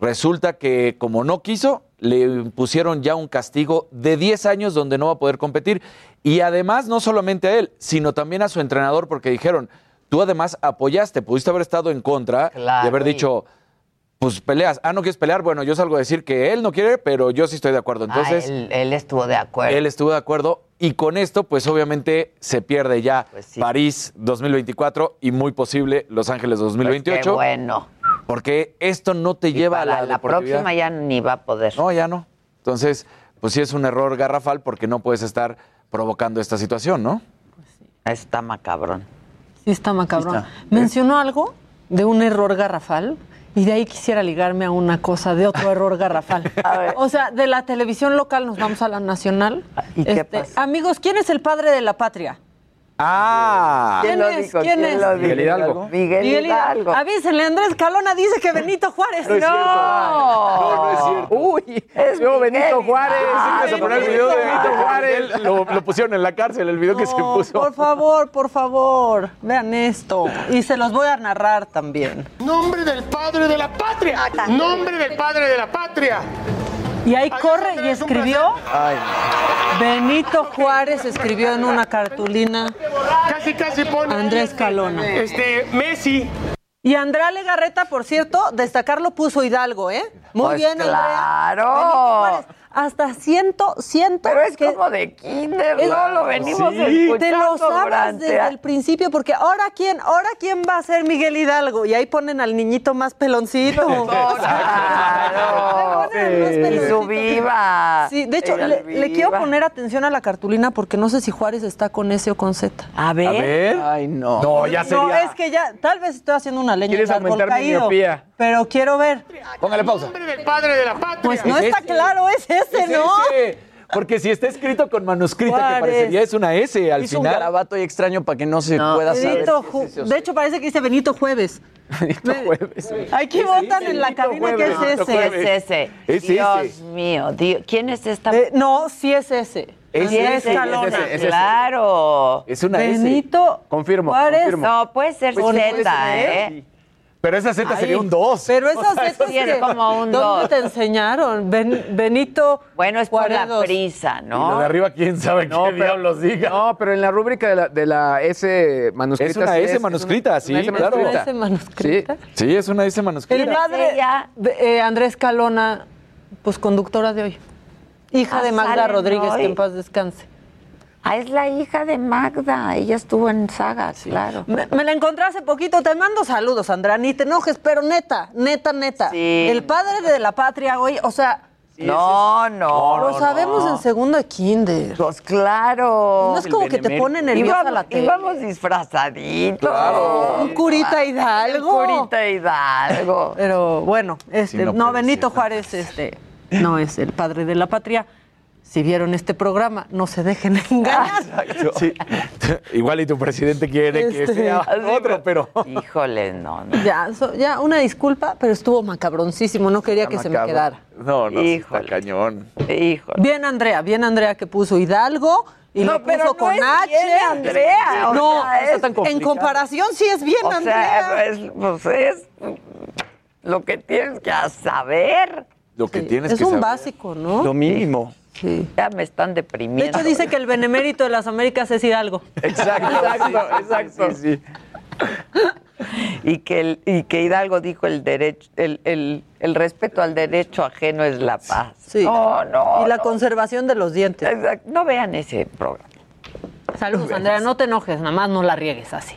resulta que como no quiso, le impusieron ya un castigo de 10 años donde no va a poder competir y además no solamente a él, sino también a su entrenador porque dijeron, tú además apoyaste, pudiste haber estado en contra y haber dicho pues peleas. Ah, no quieres pelear. Bueno, yo salgo a decir que él no quiere, pero yo sí estoy de acuerdo. Entonces. Ah, él, estuvo de acuerdo. Él estuvo de acuerdo. Y con esto, pues obviamente se pierde ya Pues sí. París 2024 y muy posible Los Ángeles 2028. Pues qué bueno. Porque esto no te Y lleva para a la, la próxima ya ni va a poder. No, ya no. Entonces, pues sí es un error garrafal porque no puedes estar provocando esta situación, ¿no? Está macabrón. Sí está macabrón. Sí está. Mencionó algo de un error garrafal y de ahí quisiera ligarme a una cosa de otro error garrafal. O sea, de la televisión local nos vamos a la nacional. ¿Y qué Este, Amigos, ¿quién es el padre de la patria? Ah. ¿Quién lo es? dijo? ¿Quién ¿Quién es? lo dijo? Miguel Hidalgo. Miguel, Hidalgo. Avísenle, Andrés Calona dice que Benito Juárez. No es cierto. No, no es cierto. Uy, es Yo, Benito Juárez. Ibas a poner el video de Benito Juárez. Lo, lo pusieron en la cárcel, el video que se puso. Por favor, por favor, vean esto. Y se los voy a narrar también. Nombre del padre de la patria. Nombre del padre de la patria. Y ahí corre y escribió. Ay, Benito Juárez escribió en una cartulina Casi, casi pone. Andrés Calona. Este, Messi. Y Andrea Legarreta, por cierto, destacarlo puso Hidalgo, ¿eh? Muy Pues bien, Andrea. claro. Benito Juárez. Hasta ciento, ciento. Pero es que- como de kinder, es- ¿no? Lo venimos Sí. escuchando Te lo sabes durante- desde el principio, porque ahora quién, ahora quién va a ser Miguel Hidalgo. Y ahí ponen al niñito más peloncito. Claro. Y su viva. Sí, de hecho, le, quiero poner atención a la cartulina porque no sé si Juárez está con S o con Z. A ver. A ver. Ay, no. No, ya sería. No, es que ya, tal vez estoy haciendo una leña ¿Quieres aumentar mi miopía? Pero quiero ver. Póngale pausa. Nombre del padre de la patria. Pues no Es está ese. claro, es ese, Es ¿no? ese. Porque si está escrito con manuscrita, que parecería es una S al Hizo un final. garabato y extraño para que no se No. pueda saber. Benito es de hecho, parece que dice Benito Jueves. Benito Jueves. Aquí votan en la Benito cabina que Jueves, es Benito ese. Es ese. Es Dios ese. mío. Dios. ¿Quién es esta? Eh, no, sí es ese. Es Sí, es ese, es ese. Claro. Es una S. Benito Confirmo, Juárez. confirmo. No, puede ser Pues, Z. ¿eh? Pero esa Z Ay, sería un 2. Pero esas veces sí es como un ¿Dónde dos. te enseñaron? Ben- Benito Bueno, es por la prisa, Y lo ¿no? de arriba, quién sabe No, qué pero- diablos diga. No, pero en la rúbrica de la, de la S manuscrita. Es una sí S manuscrita, sí, una S claro. manuscrita. Sí, es una S El manuscrita. padre, ella? de- eh, Andrés Calona, pues conductora de hoy. Hija Ah, de Magda Rodríguez, hoy. que en paz descanse. Ah, es la hija de Magda. Ella estuvo en Saga, claro. Me, me la encontré hace poquito. Te mando saludos, Andrea. Ni te enojes, pero neta, neta, neta. Sí. El padre de la patria hoy, o sea, no, no. lo sabemos en segundo de kinder. Pues claro. No es como que te pone nerviosa Íbamos- la tele. Íbamos disfrazaditos. Un curita Hidalgo. Un curita Hidalgo. Pero bueno, este, Sí, no no, Benito ser. Juárez, este, no es el padre de la patria. Si vieron este programa, no se dejen engañar. Sí. Igual y tu presidente quiere que Este, sea otro, pero. Híjole, no, no. Ya, so- ya, una disculpa, pero estuvo macabroncísimo. No quería que se me quedara. No, no, sí Híjole. está cañón. Híjole. Bien, Andrea, bien, Andrea, que puso Hidalgo y No, lo pero puso no con es H. bien, Andrea, o no, sea, es en tan complicado. comparación sí es bien, O Andrea. sea, es, pues es lo que tienes que saber. Lo que Sí, tienes es que un saber. básico, ¿no? Lo mínimo. Sí. Ya me están De deprimiendo. hecho, dice que el benemérito de las Américas es Hidalgo. Exacto, exacto, exacto. Sí, sí. y que el, y que Hidalgo dijo el derecho, el, el, el respeto al derecho ajeno es la paz. Sí. No, no. y la no. conservación de los dientes. Exacto. No vean ese programa. Saludos, Andrea. No te enojes, nada más no la riegues así.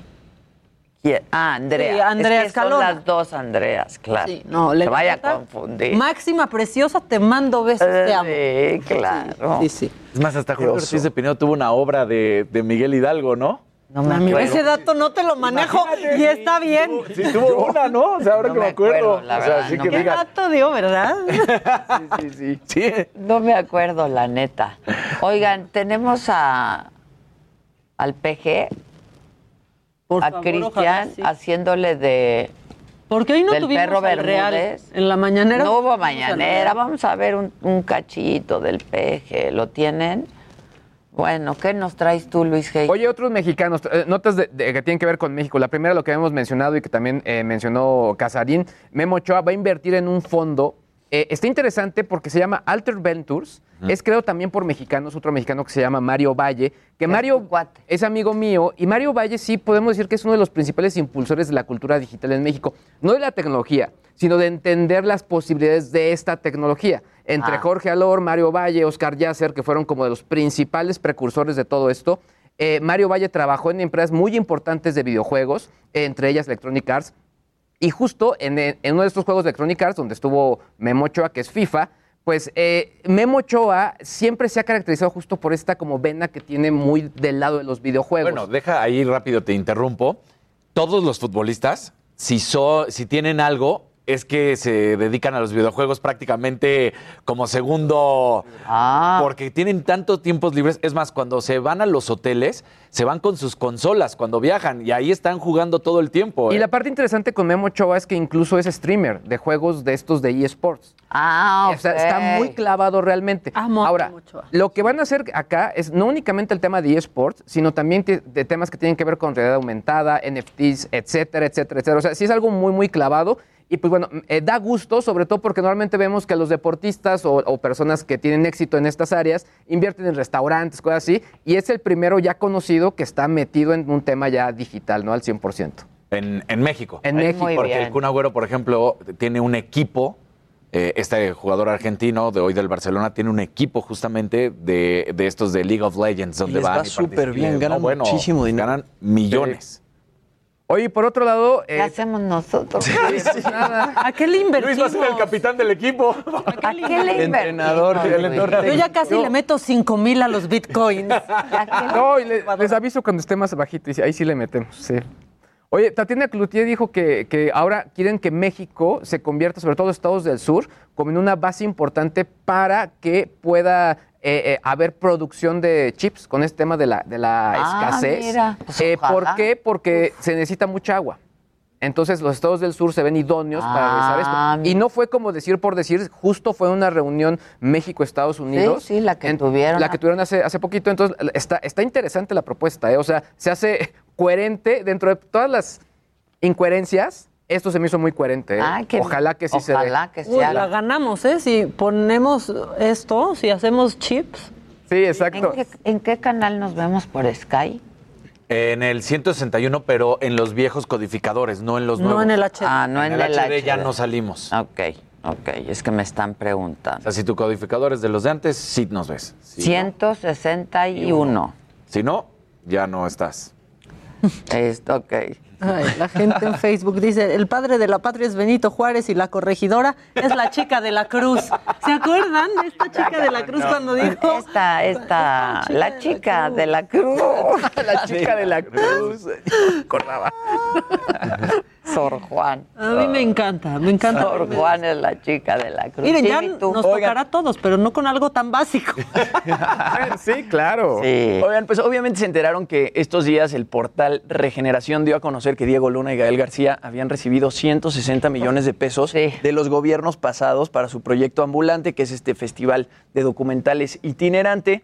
Ah, Andrea. Sí, Andrea es que son las dos Andreas, claro. Sí, no, le Se vaya a confundir. Máxima preciosa, te mando besos, te amo. Sí, claro. Sí, sí. Es más, hasta Jorge Ortiz de Pinedo tuvo una obra de, de Miguel Hidalgo, ¿no? No me acuerdo. ese dato no te lo manejo y está bien. Sí, tuvo una, ¿no? O sea, ahora No que me acuerdo. acuerdo, la o sea, verdad, así no que me ¿Qué dato dio, verdad? Sí, sí, sí. No me acuerdo, la neta. Oigan, tenemos a al PG, Por a favor, Cristian, ojalá sí. haciéndole de Porque hoy no del tuvimos perro al Real. En la mañanera. No hubo mañanera, vamos a ver un, un cachito del PG. ¿Lo tienen? Bueno, ¿qué nos traes tú, Luis Hey? Oye, otros mexicanos, eh, notas de- de- que tienen que ver con México. La primera, lo que habíamos mencionado y que también eh, mencionó Casarín, Memo Ochoa va a invertir en un fondo. Eh, está interesante porque se llama Alter Ventures. Es creado también por mexicanos, otro mexicano que se llama Mario Valle, que Mario es amigo mío y Mario Valle sí podemos decir que es uno de los principales impulsores de la cultura digital en México. No de la tecnología, sino de entender las posibilidades de esta tecnología. Entre Ah. Jorge Alor, Mario Valle, Oscar Yasser, que fueron como de los principales precursores de todo esto. Eh, Mario Valle trabajó en empresas muy importantes de videojuegos, entre ellas Electronic Arts. Y justo en, en uno de estos juegos de Electronic Arts, donde estuvo Memo Ochoa, que es FIFA, pues eh, Memo Ochoa siempre se ha caracterizado justo por esta como vena que tiene muy del lado de los videojuegos. Bueno, deja ahí rápido, te interrumpo. Todos los futbolistas, si, so- si tienen algo, es que se dedican a los videojuegos prácticamente como segundo. Porque tienen tantos tiempos libres. Es más, cuando se van a los hoteles, se van con sus consolas cuando viajan y ahí están jugando todo el tiempo. Y ¿eh? la parte interesante con Memo Ochoa es que incluso es streamer de juegos de estos de eSports. Ah, O sea, está muy clavado realmente. Ahora, lo que van a hacer acá es no únicamente el tema de eSports, sino también de temas que tienen que ver con realidad aumentada, NFTs, etcétera, etcétera, etcétera. O sea, sí es algo muy, muy clavado. Y pues bueno, eh, da gusto, sobre todo porque normalmente vemos que los deportistas o, o personas que tienen éxito en estas áreas invierten en restaurantes, cosas así, y es el primero ya conocido que está metido en un tema ya digital, ¿no? Al 100%. En, en México. En México. Muy Porque bien. el Kun Agüero, por ejemplo, tiene un equipo. eh, este jugador argentino de hoy del Barcelona tiene un equipo justamente de, de estos de League of Legends, donde les van va y súper bien, ganan bueno, muchísimo dinero. Ganan millones. Oye, por otro lado... ¿Qué hacemos nosotros? ¿A qué le invertimos? Luis va a ser el capitán del equipo. ¿A qué le entrenador, invertimos, el entrenador. Yo ya casi le meto 5 mil a los bitcoins. No, y le- les aviso cuando esté más bajito, y sí, ahí sí le metemos, sí. Oye, Tatiana Cloutier dijo que, que ahora quieren que México se convierta, sobre todo estados del sur, como en una base importante para que pueda eh, eh, haber producción de chips con este tema de la, de la Ah, escasez. mira, pues Eh. ¿Por qué? Porque se necesita mucha agua. Entonces los estados del sur se ven idóneos para realizar Ah, esto. Y no fue como decir por decir, justo fue una reunión México-Estados Unidos. sí, la que tuvieron. La que tuvieron hace, hace poquito. Entonces está, está interesante la propuesta. ¿eh? O sea, se hace coherente dentro de todas las incoherencias. Esto se me hizo muy coherente. ¿eh? Ah, que- ojalá que sí se dé. ojalá que Uy, la ganamos, ¿eh? Si ponemos esto, si hacemos chips. Sí, exacto. ¿En qué, en qué canal nos vemos por Sky? En el 161, pero en los viejos codificadores, no en los No nuevos. en el HD. Ah, no en, el, HD ya no salimos. Ok, ok, es que me están preguntando. O sea, si tu codificador es de los de antes, sí nos ves. Si no- 161. Si no, ya no estás. Esto, ok. Ay, la gente en Facebook dice, el padre de la patria es Benito Juárez y la corregidora es la chica de la cruz. ¿Se acuerdan de esta chica de la cruz cuando dijo? Esta, esta, la chica de la cruz. la chica de la cruz. Acordaba. Sor Juan. A mí me encanta, me encanta. Sor Juan es la chica de la cruz. Miren, ya nos tocará a todos, pero no con algo tan básico. sí, claro. Oigan, pues obviamente se enteraron que estos días el portal Regeneración dio a conocer que Diego Luna y Gael García habían recibido 160 millones de pesos de los gobiernos pasados para su proyecto ambulante, que es este festival de documentales itinerante.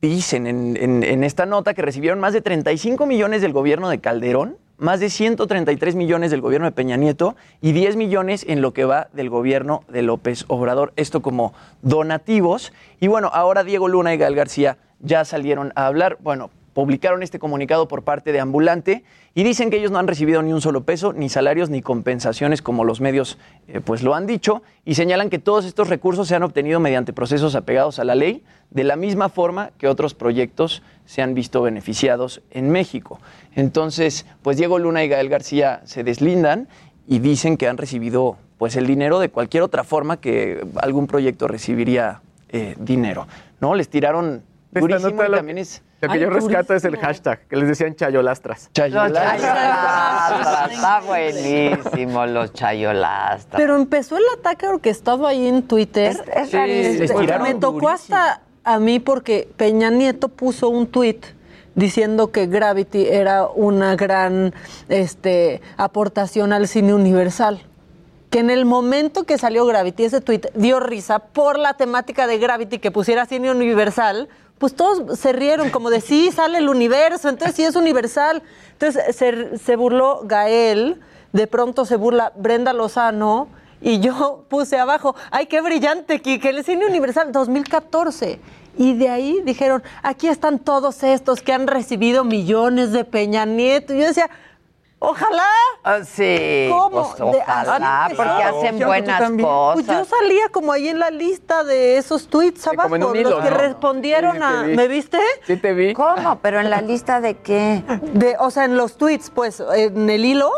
Dicen en, en- en esta nota que recibieron más de 35 millones del gobierno de Calderón, más de 133 millones del gobierno de Peña Nieto y 10 millones en lo que va del gobierno de López Obrador. Esto como donativos. Y bueno, ahora Diego Luna y Gael García ya salieron a hablar. Bueno, publicaron este comunicado por parte de Ambulante y dicen que ellos no han recibido ni un solo peso, ni salarios, ni compensaciones como los medios eh, pues lo han dicho y señalan que todos estos recursos se han obtenido mediante procesos apegados a la ley, de la misma forma que otros proyectos se han visto beneficiados en México. Entonces, pues Diego Luna y Gael García se deslindan y dicen que han recibido pues el dinero de cualquier otra forma que algún proyecto recibiría eh, dinero. ¿No? Les tiraron durísimo y también es lo que yo rescato es el hashtag, que les decían chayolastras. Chayolastras. Está buenísimo los chayolastras. Pero empezó el ataque orquestado ahí en Twitter. Es, es Me tocó hasta a mí porque Peña Nieto puso un tweet diciendo que Gravity era una gran este, aportación al cine universal que en el momento que salió Gravity, ese tweet dio risa por la temática de Gravity que pusiera cine universal, pues todos se rieron como de sí, sale el universo, entonces sí es universal. Entonces se, se burló Gael, de pronto se burla Brenda Lozano y yo puse abajo, ay, qué brillante, que el cine universal 2014. Y de ahí dijeron, aquí están todos estos que han recibido millones de Peña Nieto. Y yo decía, Ojalá. Ah, sí. ¿Cómo? Pues ojalá, porque hacen buenas cosas. Pues yo salía como ahí en la lista de esos tweets abajo, los que respondieron a. ¿Me viste? Sí, te vi. ¿Cómo? ¿Pero en la lista de qué? De, o sea, en los tweets, pues, en el hilo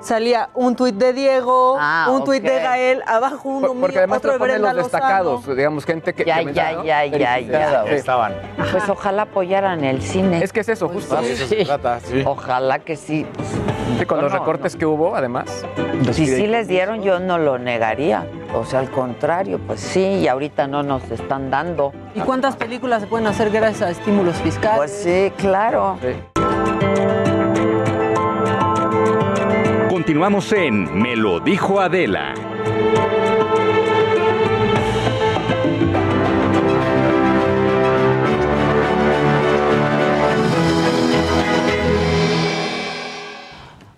salía un tuit de Diego, ah, un tuit de Gael, abajo uno Por, Porque además otro de los destacados, digamos, gente que... Ya, ya, ya, ya, ya, Estaban. Pues ojalá apoyaran el cine. Es que es eso, pues justo. Sí. se trata, sí. Ojalá que sí. Sí, con los recortes que hubo, además. Si sí les dieron, yo no lo negaría. O sea, al contrario, pues sí, y ahorita no nos están dando. ¿Y cuántas películas se pueden hacer gracias a estímulos fiscales? Pues sí, claro. Continuamos en Me lo dijo Adela.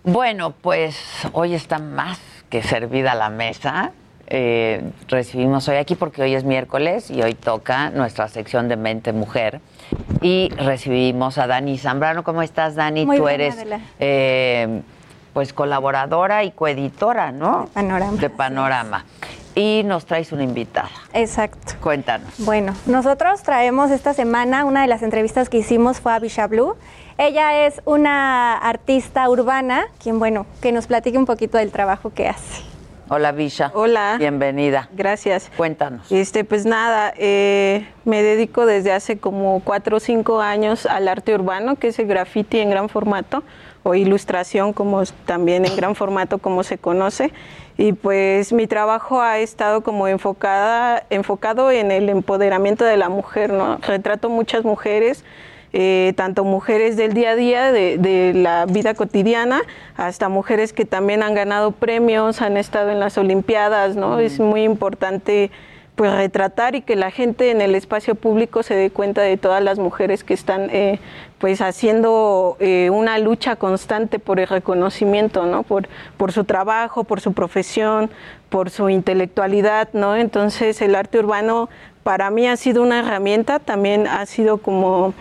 Bueno, pues hoy está más que servida la mesa. Eh, recibimos hoy aquí porque hoy es miércoles y hoy toca nuestra sección de Mente Mujer. Y recibimos a Dani Zambrano. ¿Cómo estás, Dani? Muy Tú bien, eres eh, pues colaboradora y coeditora, ¿no? De Panorama. De Panorama. Y nos traes una invitada. Exacto. Cuéntanos. Bueno, nosotros traemos esta semana, una de las entrevistas que hicimos fue a Bisha Blue. Ella es una artista urbana, quien, bueno, que nos platique un poquito del trabajo que hace. Hola, Bisha. Hola. Bienvenida. Gracias. Cuéntanos. Este, pues nada, eh, me dedico desde hace como cuatro o cinco años al arte urbano, que es el graffiti en gran formato o ilustración como también en gran formato como se conoce y pues mi trabajo ha estado como enfocada enfocado en el empoderamiento de la mujer no retrato muchas mujeres eh, tanto mujeres del día a día, de, de, la vida cotidiana, hasta mujeres que también han ganado premios, han estado en las Olimpiadas, ¿no? Es muy importante pues retratar y que la gente en el espacio público se dé cuenta de todas las mujeres que están eh, pues haciendo eh, una lucha constante por el reconocimiento, ¿no? Por, por su trabajo, por su profesión, por su intelectualidad, ¿no? Entonces el arte urbano para mí ha sido una herramienta, también ha sido como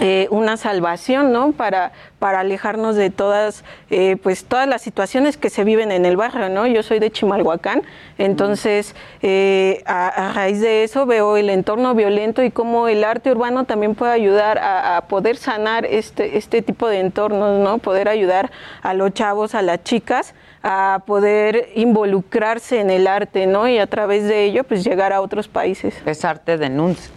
eh, una salvación, ¿no? Para, para alejarnos de todas, eh, pues todas las situaciones que se viven en el barrio, ¿no? Yo soy de Chimalhuacán, entonces eh, a, a, raíz de eso veo el entorno violento y cómo el arte urbano también puede ayudar a, a, poder sanar este, este tipo de entornos, ¿no? Poder ayudar a los chavos, a las chicas a poder involucrarse en el arte, ¿no? Y a través de ello, pues llegar a otros países. Es arte denuncia,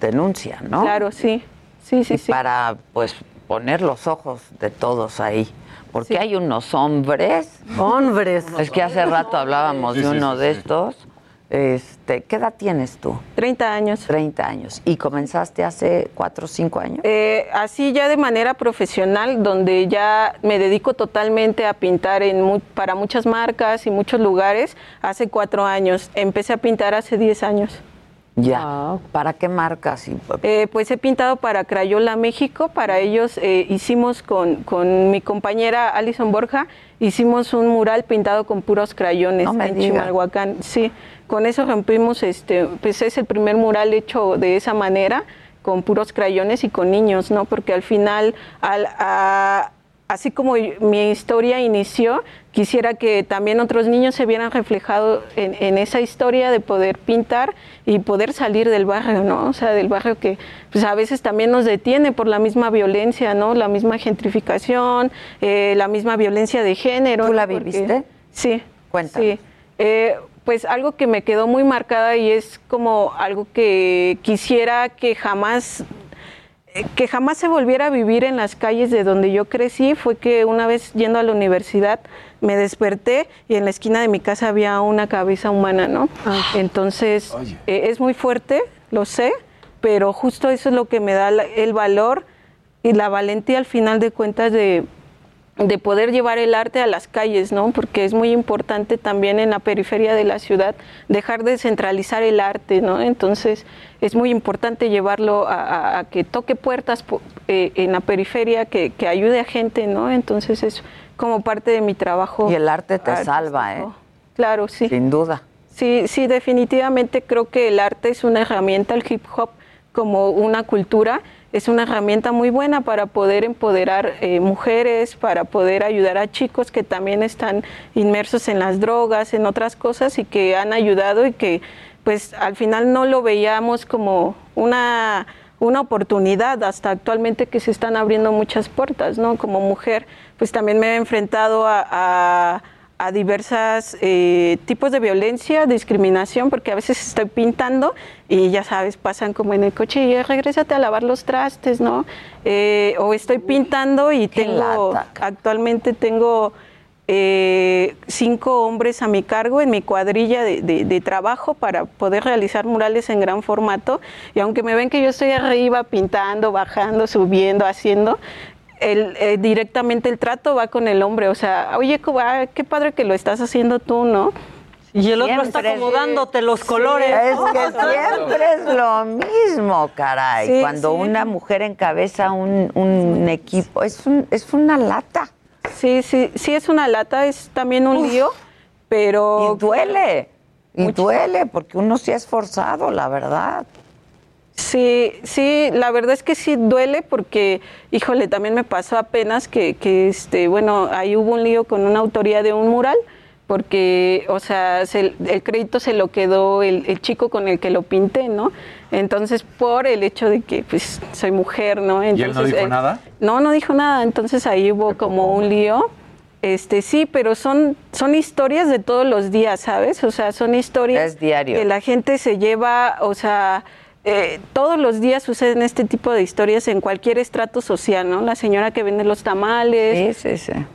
denuncia ¿no? Claro, sí. Sí, sí, y sí. Para pues poner los ojos de todos ahí. Porque sí. hay unos hombres. Hombres. Es que hace rato hablábamos sí, de uno sí, de estos. Este, ¿Qué edad tienes tú? 30 años. 30 años. ¿Y comenzaste hace 4 o 5 años? Eh, así ya de manera profesional, donde ya me dedico totalmente a pintar en mu para muchas marcas y muchos lugares, hace 4 años. Empecé a pintar hace 10 años. Ya. Wow. ¿Para qué marcas? Eh, pues he pintado para Crayola México. Para ellos eh, hicimos con, con, mi compañera Alison Borja, hicimos un mural pintado con puros crayones no en Chimalhuacán. Sí, con eso rompimos, este, pues es el primer mural hecho de esa manera con puros crayones y con niños, ¿no? Porque al final, al, así como mi historia inició, quisiera que también otros niños se vieran reflejados en, esa historia de poder pintar y poder salir del barrio, ¿no? O sea, del barrio que pues a veces también nos detiene por la misma violencia, ¿no? La misma gentrificación, eh, la misma violencia de género. ¿Tú la viviste? sí. Cuéntame. Sí. Eh, pues algo que me quedó muy marcada y es como algo que quisiera que jamás que jamás se volviera a vivir en las calles de donde yo crecí fue que una vez yendo a la universidad me desperté y en la esquina de mi casa había una cabeza humana, ¿no? Ah. Entonces eh, es muy fuerte, lo sé, pero justo eso es lo que me da el valor y la valentía al final de cuentas de de poder llevar el arte a las calles, ¿no? Porque es muy importante también en la periferia de la ciudad dejar de centralizar el arte, ¿no? Entonces es muy importante llevarlo a, que toque puertas eh, en la periferia, que, ayude a gente, ¿no? Entonces es como parte de mi trabajo. Y el arte te salva, ¿eh? Claro, sí. Sin duda. Sí, sí, definitivamente creo que el arte es una herramienta, el hip hop como una cultura es una herramienta muy buena para poder empoderar eh, mujeres, para poder ayudar a chicos que también están inmersos en las drogas, en otras cosas y que han ayudado y que pues al final no lo veíamos como una una oportunidad hasta actualmente que se están abriendo muchas puertas, ¿no? Como mujer, pues también me he enfrentado a a diversos eh, tipos de violencia, discriminación, porque a veces estoy pintando y ya sabes, pasan como en el coche y regrésate a lavar los trastes, ¿no? Eh, o estoy pintando y tengo, actualmente tengo eh, cinco hombres a mi cargo en mi cuadrilla de, de, trabajo para poder realizar murales en gran formato. Y aunque me ven que yo estoy arriba pintando, bajando, subiendo, haciendo, el, eh, directamente el trato va con el hombre, o sea, oye, qué padre que lo estás haciendo tú, ¿no? Y el otro está acomodándote los colores. Es que siempre es lo mismo, caray. Cuando una mujer encabeza un, un equipo, es, un, es una lata. Sí, sí, sí es una lata, es también un lío, pero... Y duele, y duele, porque uno se ha esforzado, la verdad. Sí, sí, la verdad es que sí duele porque, híjole, también me pasó apenas que, que este, bueno, ahí hubo un lío con una autoría de un mural porque, o sea, el crédito se lo quedó el, chico con el que lo pinté, ¿no? Entonces, por el hecho de que, pues, soy mujer, ¿no? ¿Y él no dijo nada? No, no dijo nada, entonces ahí hubo como un lío. Este, sí, pero son, son historias de todos los días, ¿sabes? O sea, son historias es diario. que la gente se lleva, o sea eh, todos los días suceden este tipo de historias en cualquier estrato social, ¿no? La señora que vende los tamales,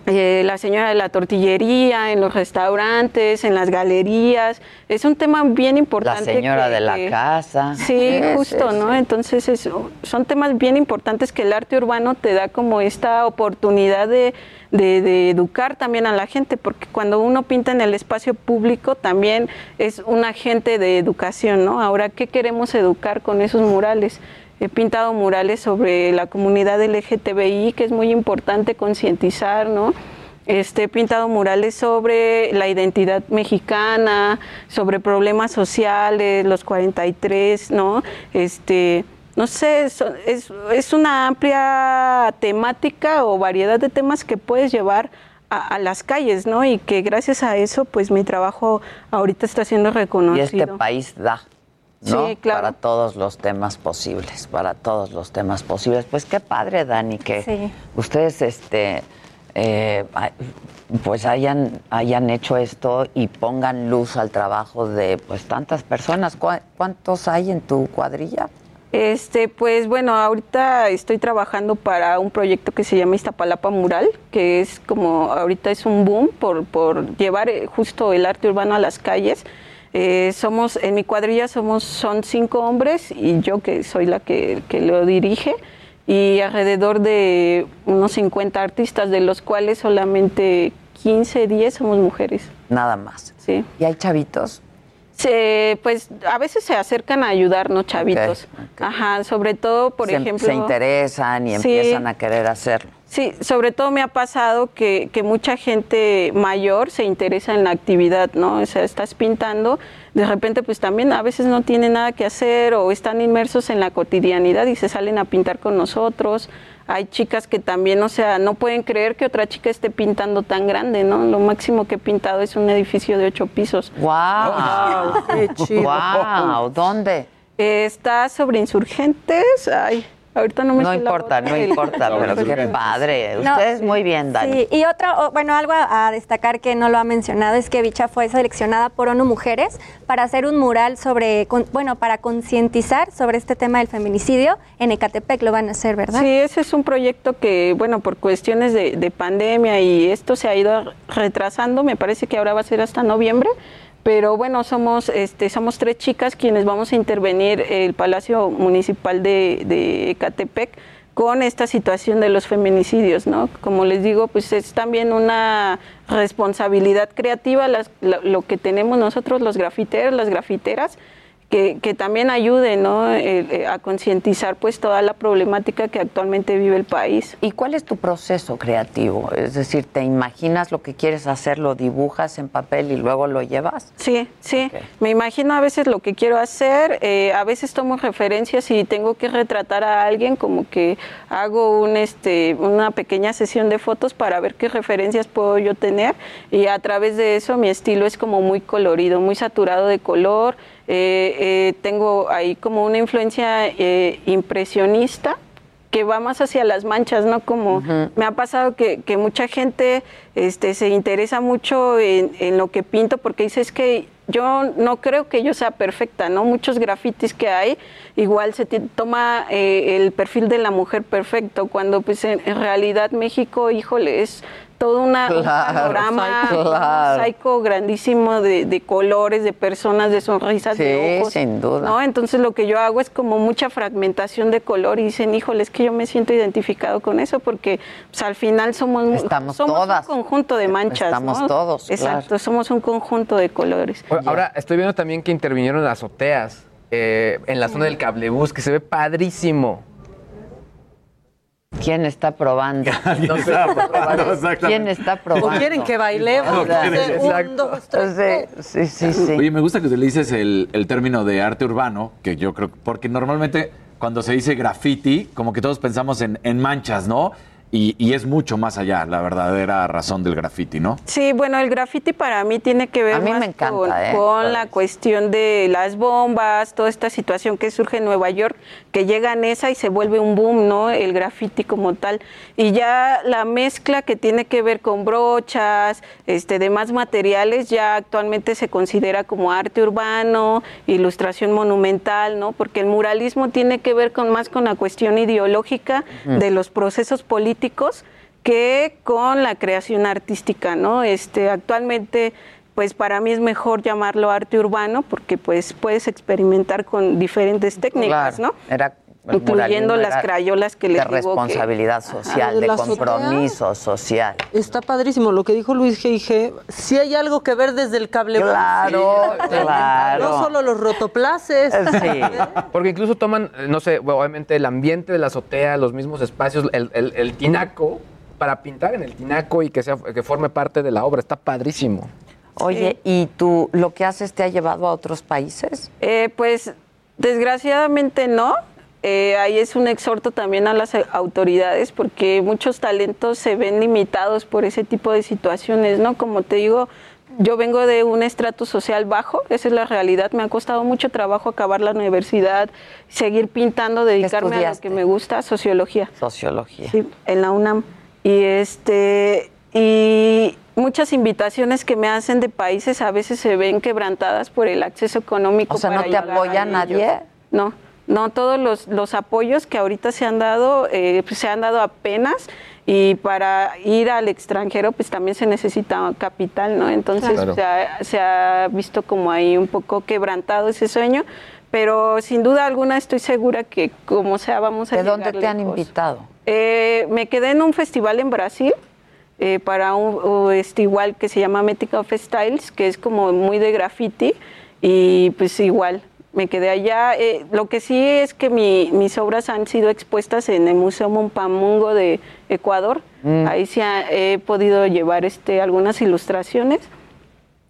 eh, la señora de la tortillería, en los restaurantes, en las galerías. Es un tema bien importante. La señora de la casa. Sí, justo, ¿no? Entonces son temas bien importantes que el arte urbano te da como esta oportunidad de de, educar también a la gente, porque cuando uno pinta en el espacio público también es un agente de educación, ¿no? Ahora, ¿qué queremos educar con esos murales? He pintado murales sobre la comunidad LGTBI, que es muy importante concientizar, ¿no? Este, he pintado murales sobre la identidad mexicana, sobre problemas sociales, los 43, ¿no? Este, no sé, es, es, una amplia temática o variedad de temas que puedes llevar a, las calles, ¿no? Y que gracias a eso, pues mi trabajo ahorita está siendo reconocido. Y este país da, ¿no? Sí, claro. Para todos los temas posibles, para todos los temas posibles. Pues qué padre, Dani, que ustedes, este, eh, pues hayan, hayan hecho esto y pongan luz al trabajo de, pues, tantas personas. ¿Cuántos hay en tu cuadrilla? Este, pues bueno, ahorita estoy trabajando para un proyecto que se llama Iztapalapa Mural, que es como ahorita es un boom por, por llevar eh, justo el arte urbano a las calles. Eh, somos, en mi cuadrilla somos, son cinco hombres y yo que soy la que, que lo dirige y alrededor de unos 50 artistas, de los cuales solamente 15, 10 somos mujeres. Nada más. Sí. ¿Y hay chavitos? Pues a veces se acercan a ayudarnos chavitos. Ajá, sobre todo, por ejemplo. Se interesan y empiezan a querer hacerlo. Sí, sobre todo me ha pasado que, que, mucha gente mayor se interesa en la actividad, ¿no? O sea, estás pintando, de repente pues también a veces no tienen nada que hacer o están inmersos en la cotidianidad y se salen a pintar con nosotros. Hay chicas que también, o sea, no pueden creer que otra chica esté pintando tan grande, ¿no? Lo máximo que he pintado es un edificio de ocho pisos. ¡Wow! ¡Qué chido! ¡Wow! ¿Dónde? está sobre insurgentes. Ay, Ahorita no me No importa, no importa, pero qué padre. Ustedes muy bien, Dani. Sí, y otra, bueno, algo a, destacar que no lo ha mencionado es que Bicha fue seleccionada por ONU Mujeres para hacer un mural sobre, bueno, para concientizar sobre este tema del feminicidio. En Ecatepec lo van a hacer, ¿verdad? Sí, ese es un proyecto que, bueno, por cuestiones de, de pandemia y esto se ha ido retrasando, me parece que ahora va a ser hasta noviembre pero bueno, somos, este, somos tres chicas quienes vamos a intervenir el Palacio Municipal de, de Ecatepec con esta situación de los feminicidios, ¿no? Como les digo, pues es también una responsabilidad creativa lo que tenemos nosotros los grafiteros, las grafiteras, que, también ayude ¿no? Eh, eh, a concientizar pues toda la problemática que actualmente vive el país. ¿Y cuál es tu proceso creativo? Es decir, ¿te imaginas lo que quieres hacer, lo dibujas en papel y luego lo llevas? Sí, sí. Me imagino a veces lo que quiero hacer, eh, a veces tomo referencias y tengo que retratar a alguien, como que hago un, este, una pequeña sesión de fotos para ver qué referencias puedo yo tener y a través de eso mi estilo es como muy colorido, muy saturado de color eh, eh, tengo ahí como una influencia eh, impresionista que va más hacia las manchas, ¿no? Como me ha pasado que, mucha gente este, se interesa mucho en, en, lo que pinto porque dice es que yo no creo que yo sea perfecta, ¿no? Muchos grafitis que hay, igual se toma el perfil de la mujer perfecto, cuando pues en, en realidad México, híjole, es todo una, un panorama, un grandísimo de, colores, de personas, de sonrisas, de ojos. sin duda. ¿no? Entonces lo que yo hago es como mucha fragmentación de color y dicen, híjole, es que yo me siento identificado con eso porque pues, al final somos, Estamos somos un conjunto de manchas. Estamos todos. Exacto, somos un conjunto de colores. Ahora, estoy viendo también que intervinieron las azoteas eh, en la zona del cablebús, que se ve padrísimo. ¿Quién está probando? ¿Quién está probando? ¿O quieren que bailemos? Un, dos, tres, sí, sí, sí, Oye, me gusta que utilices el, el término de arte urbano, que yo creo, porque normalmente cuando se dice graffiti, como que todos pensamos en, en manchas, ¿no? Y, es mucho más allá, la verdadera razón del graffiti, ¿no? Sí, bueno, el graffiti para mí tiene que ver más con, ¿eh? la cuestión de las bombas, toda esta situación que surge en Nueva York, que llega en esa y se vuelve un boom, ¿no? El graffiti como tal. Y ya la mezcla que tiene que ver con brochas, este, demás materiales, ya actualmente se considera como arte urbano, ilustración monumental, ¿no? Porque el muralismo tiene que ver con más con la cuestión ideológica de los procesos políticos que con la creación artística, ¿no? Este, actualmente pues para mí es mejor llamarlo arte urbano porque pues puedes experimentar con diferentes técnicas, ¿no? Era incluyendo las crayolas que les de responsabilidad social, de, compromiso social. Está padrísimo lo que dijo Luis G.I.G. Si hay algo que ver desde el cable. Claro, claro. No solo los rotoplaces. Sí. Porque incluso toman, no sé, obviamente el ambiente de la azotea, los mismos espacios, el, el, tinaco, para pintar en el tinaco y que, sea, que forme parte de la obra. Está padrísimo. Oye, ¿y tú lo que haces te ha llevado a otros países? Eh, pues desgraciadamente no. Eh, ahí es un exhorto también a las autoridades porque muchos talentos se ven limitados por ese tipo de situaciones, ¿no? Como te digo, yo vengo de un estrato social bajo, esa es la realidad. Me ha costado mucho trabajo acabar la universidad, seguir pintando, dedicarme a lo que me gusta, sociología. Sociología. Sí, en la UNAM. Y este y muchas invitaciones que me hacen de países a veces se ven quebrantadas por el acceso económico. O sea, ¿no te apoya nadie? No. No, todos los, los apoyos que ahorita se han dado, eh, pues, se han dado apenas y para ir al extranjero pues también se necesita capital, ¿no? Entonces se, ha, visto como ahí un poco quebrantado ese sueño, pero sin duda alguna estoy segura que como sea vamos a ¿De dónde te han invitado? Eh, me quedé en un festival en Brasil eh, para un este, igual que se llama Metica of Styles, que es como muy de graffiti y pues igual me quedé allá. Eh, lo que sí es que mis obras han sido expuestas en el Museo Mompamungo de Ecuador. Mm. Ahí sí he podido llevar este, algunas ilustraciones.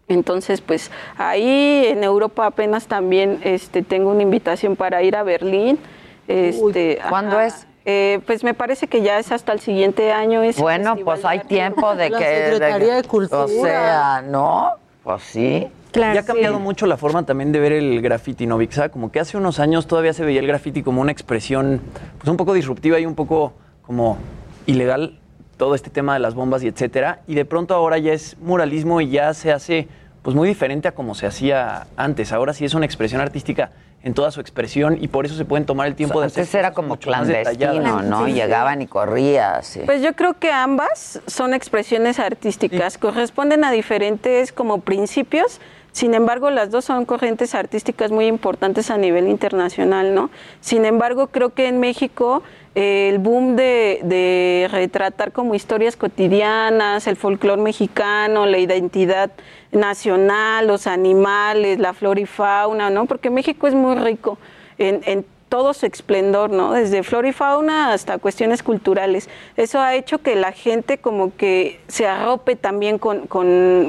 Entonces, pues ahí en Europa apenas también este, tengo una invitación para ir a Berlín. Este, ¿Cuándo es? Eh, pues me parece que ya es hasta el siguiente año. bueno, pues hay tiempo de que... Secretaría de, Cultura. O sea, ¿no? Pues sí. Claro, ya ha cambiado mucho la forma también de ver el graffiti, ¿no, Vixa? Como que hace unos años todavía se veía el graffiti como una expresión pues un poco disruptiva y un poco como ilegal, todo este tema de las bombas y etcétera. Y de pronto ahora ya es muralismo y ya se hace pues muy diferente a como se hacía antes. Ahora sí es una expresión artística en toda su expresión y por eso se pueden tomar el tiempo de hacer. Antes era como clandestino, ¿no? Llegaban y corrían. Pues yo creo que ambas son expresiones artísticas, corresponden a diferentes como principios sin embargo, las dos son corrientes artísticas muy importantes a nivel internacional, ¿no? Sin embargo, creo que en México eh, el boom de, retratar como historias cotidianas, el folclore mexicano, la identidad nacional, los animales, la flora y fauna, ¿no? Porque México es muy rico en, en todo su esplendor, ¿no? Desde flora y fauna hasta cuestiones culturales. Eso ha hecho que la gente como que se arrope también con,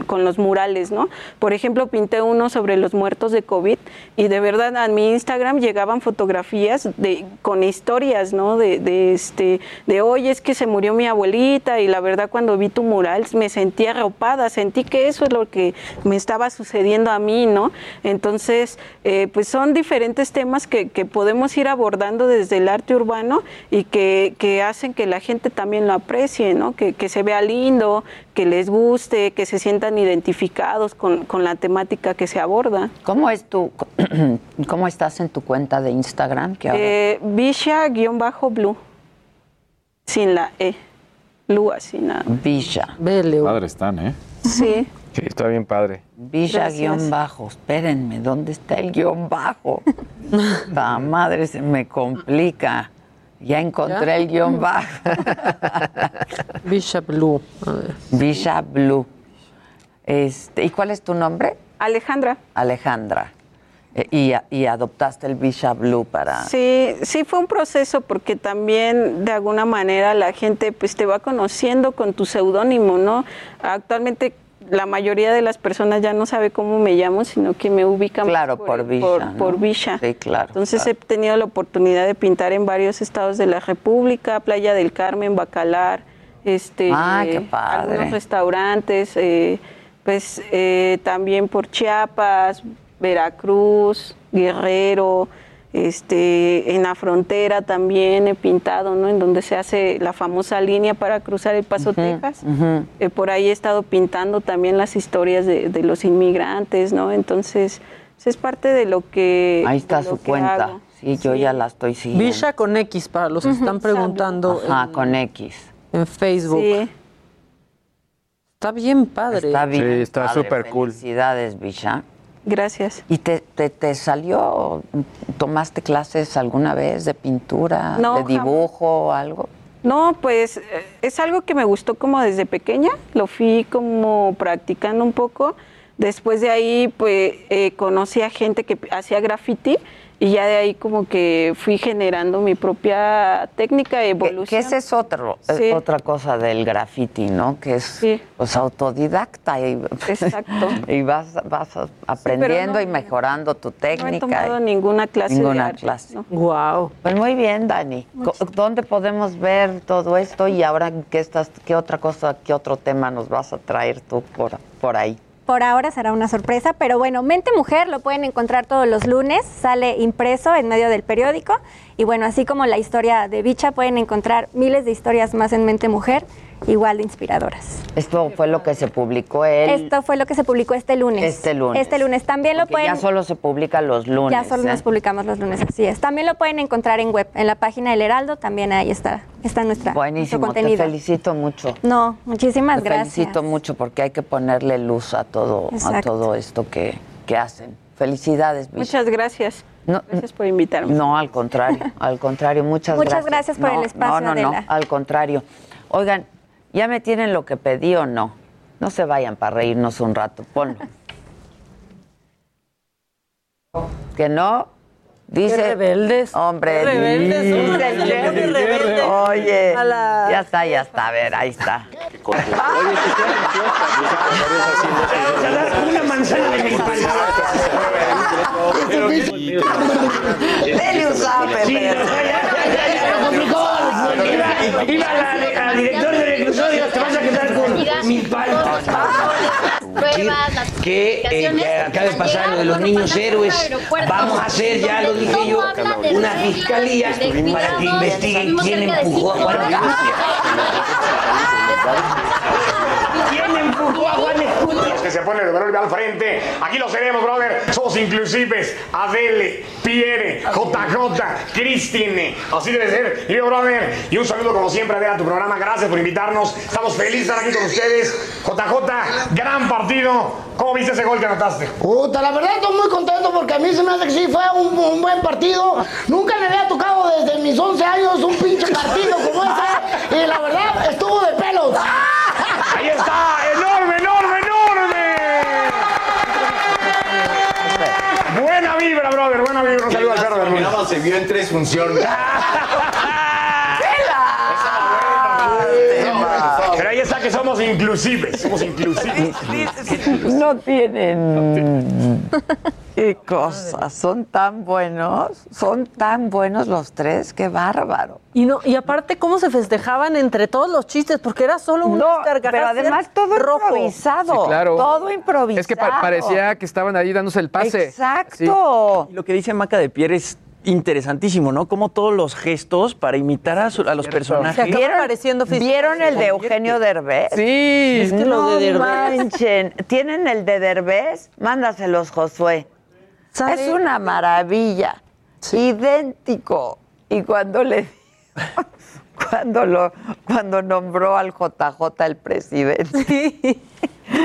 los murales, ¿no? Por ejemplo, pinté uno sobre los muertos de COVID y de verdad a mi Instagram llegaban fotografías de, con historias, ¿no? De, de, este, de hoy es que se murió mi abuelita y la verdad cuando vi tu mural me sentí arropada, sentí que eso es lo que me estaba sucediendo a mí, ¿no? Entonces, eh, pues son diferentes temas que, que podemos ir abordando desde el arte urbano y que, que hacen que la gente también lo aprecie, ¿no? que, que, se vea lindo, que les guste, que se sientan identificados con, con la temática que se aborda. ¿Cómo es tu, cómo estás en tu cuenta de Instagram? Eh, Visha-Blue, sin la E. Blue así nada. Visha. Padre están, ¿eh? Sí. Sí, está bien padre. Villa guion bajo. Espérenme, ¿dónde está el guion bajo? La madre se me complica. Ya encontré el guion bajo. Villa Blue. Villa Blue. Este, ¿Y cuál es tu nombre? Alejandra. Alejandra. Eh, y, y, adoptaste el Villa Blue para... Sí, sí fue un proceso porque también de alguna manera la gente pues te va conociendo con tu seudónimo, ¿no? Actualmente la mayoría de las personas ya no sabe cómo me llamo, sino que me ubican claro, por, por, Villa. Sí, claro. Entonces he tenido la oportunidad de pintar en varios estados de la República, Playa del Carmen, Bacalar, este, ah, algunos restaurantes, eh, pues eh, también por Chiapas, Veracruz, Guerrero, este, en la frontera también he pintado, ¿no? En donde se hace la famosa línea para cruzar el Paso Texas. Eh, por ahí he estado pintando también las historias de, los inmigrantes, ¿no? Entonces, pues, es parte de lo que. Ahí está su cuenta. Sí, yo ya la estoy siguiendo. Villa con X, para los que están preguntando. Ajá, con X. En Facebook. Sí. Está bien padre. Está bien. Sí, está súper cool. Felicidades, Villa. Gracias. ¿Y te, te, salió, tomaste clases alguna vez de pintura, de dibujo o algo? No, pues eh, es algo que me gustó como desde pequeña, lo fui como practicando un poco. Después de ahí, pues eh, conocí a gente que hacía graffiti y ya de ahí como que fui generando mi propia técnica evolución. Que esa es otro, otra cosa del graffiti, ¿no? Que es pues, autodidacta y, Exacto. y vas, vas aprendiendo y mejorando tu técnica. No he tomado ninguna clase ninguna de arte, clase. Wow. Pues muy bien, Dani. ¿Dónde podemos ver todo esto y ahora qué estás, qué otra cosa, qué otro tema nos vas a traer tú por, por ahí? Por ahora será una sorpresa, pero bueno, Mente Mujer lo pueden encontrar todos los lunes, sale impreso en medio del periódico. Y bueno, así como la historia de Bicha, pueden encontrar miles de historias más en Mente Mujer igual de inspiradoras. Esto fue lo que se publicó él. Esto fue lo que se publicó este lunes. Este lunes. Este lunes. También lo pueden. Ya solo se publica los lunes. Ya solo nos ¿eh? publicamos los lunes, así es. También lo pueden encontrar en web, en la página del Heraldo, también ahí está, está nuestra, Buenísimo, nuestro contenido. te felicito mucho. No, muchísimas te gracias. felicito mucho porque hay que ponerle luz a todo, a todo esto que, que hacen. Felicidades, Muchas gracias. Gracias por invitarme. No, al contrario, al contrario, muchas, gracias. Muchas gracias por el espacio. No, no, no, al contrario. Oigan, ¿Ya me tienen lo que pedí o no? No se vayan para reírnos un rato, ponlo. ¿Que no? Dice. Qué rebeldes. Hombre, Qué rebeldes, dice Jerry. Oye, la- ya está, ya está. A ver, ahí está. Una manzana de mi Dele un zape, Sí, pero- ya, ya, ya, ya lo complicó. Iba, iba a la- al director de reclusorio, te vas a quedar con que eh, acaba de pasar lo de los niños héroes. Vamos a hacer, ya lo dije yo, una fiscalía para que investiguen quién empujó a Juan Escutia. ¿Quién empujó a Juan Escutia? que se pone de valor al frente. Aquí lo seremos, brother. Somos inclusives. Adele, Pierre, JJ, Cristine. Así debe ser. Y yo, brother. Y un saludo como siempre, Adele, a tu programa. Gracias por invitarnos. Estamos felices de estar aquí con ustedes. JJ, gran partido. ¿Cómo viste ese gol que anotaste? Puta, la verdad estoy muy contento porque a mí se me hace que sí fue un, un buen partido. Nunca me había tocado desde mis 11 años un pinche partido como ese. Y la verdad estuvo de pelos. Ahí está, enorme, enorme, enorme. Buena vibra, brother, buena vibra. Un saludo al perro del mundo. Funciones. Pero ahí está que somos inclusives, somos inclusives. No tienen. Qué cosas. Son tan buenos. Son tan buenos los tres. Qué bárbaro. Y no, y aparte cómo se festejaban entre todos los chistes, porque era solo un pero además todo improvisado. Sí, claro. Todo improvisado. Es que pa- parecía que estaban ahí dándose el pase. Exacto. Y lo que dice Maca de Pierre es interesantísimo, ¿no? Como todos los gestos para imitar a, su- a los personajes. ¿Vieron, ¿Vieron el de Eugenio Derbez? Sí. Es que no de Derbez. manchen. ¿Tienen el de Derbez? Mándaselos, Josué. Es una maravilla. Idéntico. Y cuando le cuando lo cuando nombró al JJ el presidente.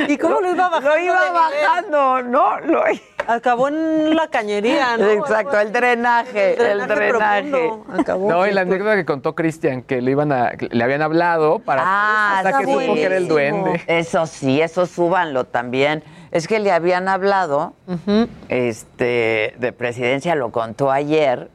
¿Y cómo lo iba bajando? Lo iba bajando, ¿no? Lo... Acabó en la cañería, ¿no? Exacto, el drenaje, el El drenaje. Acabó. No, y la anécdota que contó Cristian, que le iban a, le habían hablado para Ah, hasta que está supo que era el buenísimo. duende. Eso sí, eso súbanlo también. Es que le habían hablado, este, de presidencia, lo contó ayer,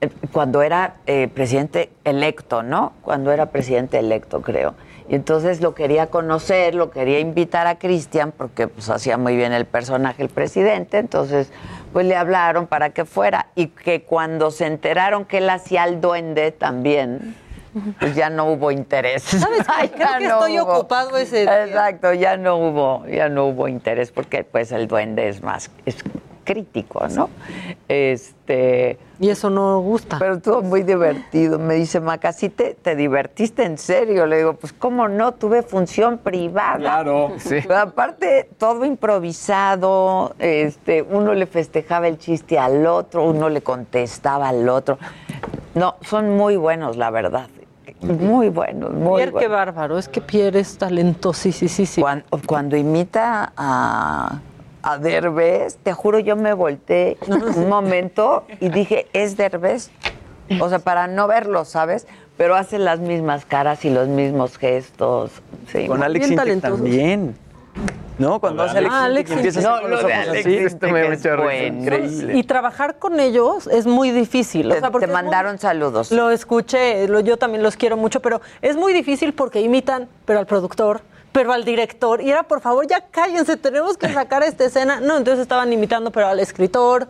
eh, cuando era eh, presidente electo, ¿no? Cuando era presidente electo, creo. Y entonces lo quería conocer, lo quería invitar a Cristian, porque pues hacía muy bien el personaje el presidente, entonces pues le hablaron para que fuera. Y que cuando se enteraron que él hacía el duende también, pues ya no hubo interés. ¿Sabes qué? Ay, Creo ya que no estoy hubo. ocupado ese día. Exacto, ya no hubo, ya no hubo interés porque pues el duende es más es crítico, ¿no? Este y eso no gusta. Pero estuvo muy divertido. Me dice Maca, ¿sí te, te divertiste en serio? Le digo, pues cómo no, tuve función privada. Claro, sí. Pero aparte, todo improvisado, este, uno le festejaba el chiste al otro, uno le contestaba al otro. No, son muy buenos, la verdad. Muy buenos, muy Pierre, qué buenos. bárbaro, es que Pierre es talentosísimo. Cuando, cuando imita a, a Derbez, te juro, yo me volteé un momento y dije, ¿es Derbez? O sea, para no verlo, ¿sabes? Pero hace las mismas caras y los mismos gestos. Sí, Con Alex también. ¿No? Cuando hace Alex, Ah, Alex a No, hacer con lo los de Alex así. Me es buenísimo. Increíble. Y trabajar con ellos es muy difícil. o Te- sea, porque te muy- mandaron saludos. Lo escuché, lo- yo también los quiero mucho, pero es muy difícil porque imitan, pero al productor, pero al director. Y era, por favor, ya cállense, tenemos que sacar esta escena. No, entonces estaban imitando, pero al escritor.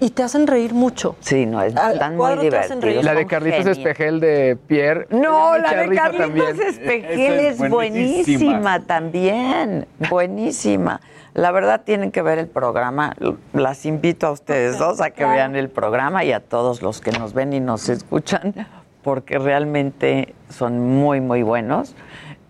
Y te hacen reír mucho. Sí, no, es- están muy reír. La de Carlitos. Espejel de Pierre. No, la de Carlitos también. Espejel es es buenísima. buenísima. también, buenísima. La verdad tienen que ver el programa. Las invito a ustedes dos a que vean el programa y a todos los que nos ven y nos escuchan, porque realmente son muy, muy buenos.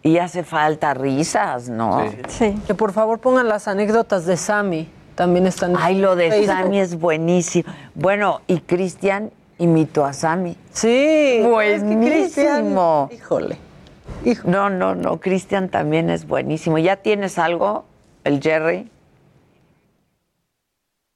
Y hace falta risas, ¿no? Sí. Que por favor pongan las anécdotas de Sammy. También están. en Ay, lo de Facebook. Sammy es buenísimo. Bueno, y Cristian imitó a Sammy. Sí. Buenísimo. es que Cristian- híjole. No, no, no, Cristian también es buenísimo. ¿Ya tienes algo, el Jerry?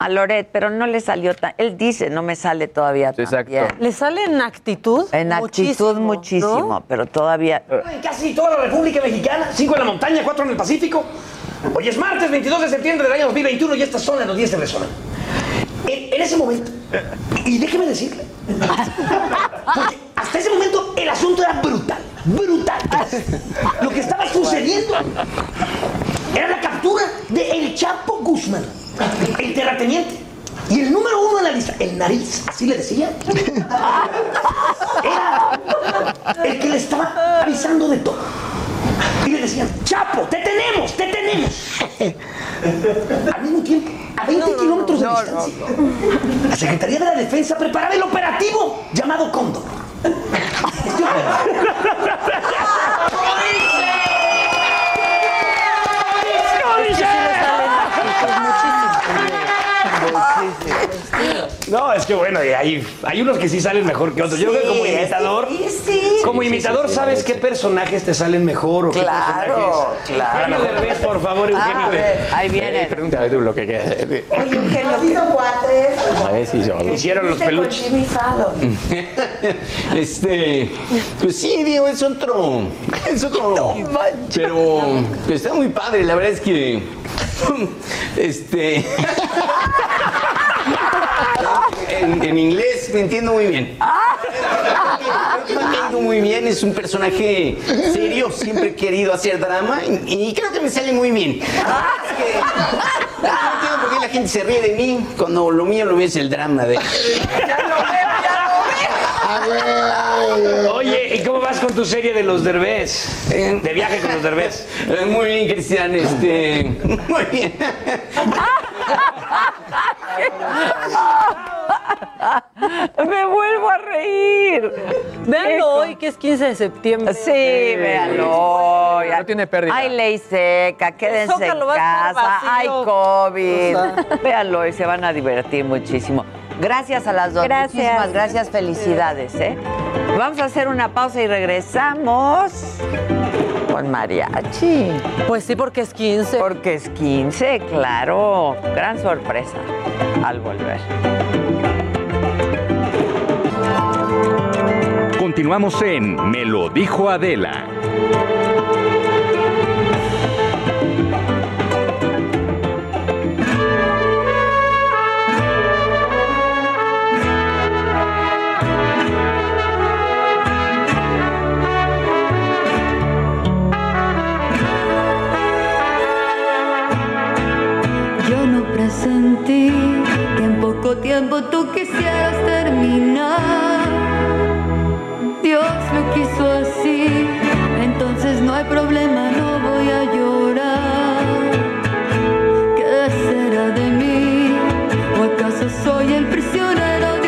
A Loret, pero no le salió tan... Él dice, no me sale todavía tan Exacto. bien. ¿Le sale en actitud? En actitud muchísimo, pero todavía... En casi toda la República Mexicana, cinco en la montaña, cuatro en el Pacífico. Hoy es martes 22 de septiembre del año 2021 y estas son las noticias que resuenan. en, ese momento, y déjeme decirle, porque hasta ese momento el asunto era brutal, brutal. Lo que estaba sucediendo era la captura de El Chapo Guzmán, el terrateniente. Y el número uno en la lista, el nariz, así le decía, era el que le estaba avisando de todo. Y le decían, Chapo, te tenemos, te tenemos. Al mismo tiempo, a 20 kilómetros de distancia, la Secretaría de la Defensa preparaba el operativo llamado Cóndor. No, es que bueno, hay, hay unos que sí salen mejor que otros. Yo creo que como imitador, como imitador sabes qué personajes te salen mejor o qué Claro, claro. Eugenio Derbez, por favor, Eugenio. A ver, ahí viene. Pregúntame tú lo que quieras. Oye, Eugenio. A ver si yo. Hicieron los peluches. Este, pues sí, Diego, es otro, es otro, pero pues, está muy padre, la verdad es que, este, en, en inglés me entiendo muy bien. Me entiendo muy bien, es un personaje serio, siempre he querido hacer drama y, y creo que me sale muy bien. Es que, no entiendo por qué la gente se ríe de mí cuando lo mío lo mío es el drama de... Oye, ¿y cómo vas con tu serie de los Derbez? De viaje con los Derbez. Eh, Muy bien, Cristian, este. Muy bien. Me vuelvo a reír. Véanlo hoy, que es 15 de septiembre. Sí, véanlo hoy. No tiene pérdida. Hay ley seca, quédense en casa, hay vacío. COVID. O sea. Véanlo hoy, se van a divertir muchísimo. Gracias a las dos. Gracias. Muchísimas gracias, felicidades. ¿eh? Vamos a hacer una pausa y regresamos con mariachi. Pues sí, porque es 15. Porque es 15, claro. Gran sorpresa al volver. Continuamos en Me lo dijo Adela. Tiempo tú quisieras terminar. Dios lo quiso así, entonces no hay problema, no voy a llorar. ¿Qué será de mí? ¿O acaso soy el prisionero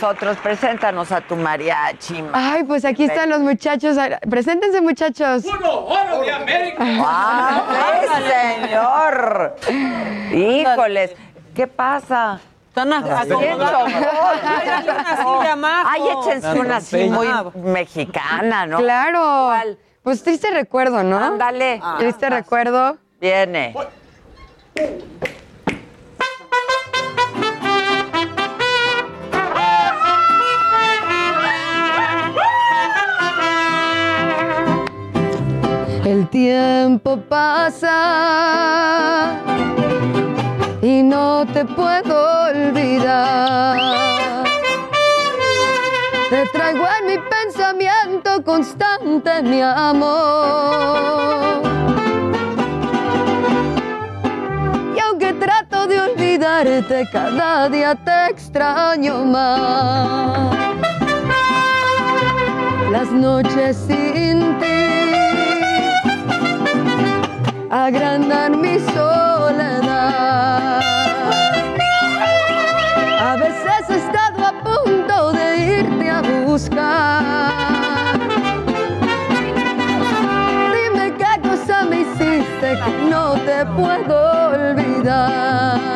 nosotros. Preséntanos a tu mariachi. Ay, pues aquí están los muchachos. Preséntense, muchachos. ¡Uno, oro de América! ¡Ah, sí, señor! Híjoles, ¿qué pasa? Están acomodados. Ay, échense una así muy mexicana, ¿no? Claro. Pues triste recuerdo, ¿no? Ándale. Triste recuerdo. Viene. Tiempo pasa y no te puedo olvidar. Te traigo en mi pensamiento constante, mi amor. Y aunque trato de olvidarte, cada día te extraño más. Las noches sin ti agrandan mi soledad. A veces he estado a punto de irte a buscar. Dime qué cosa me hiciste que no te puedo olvidar.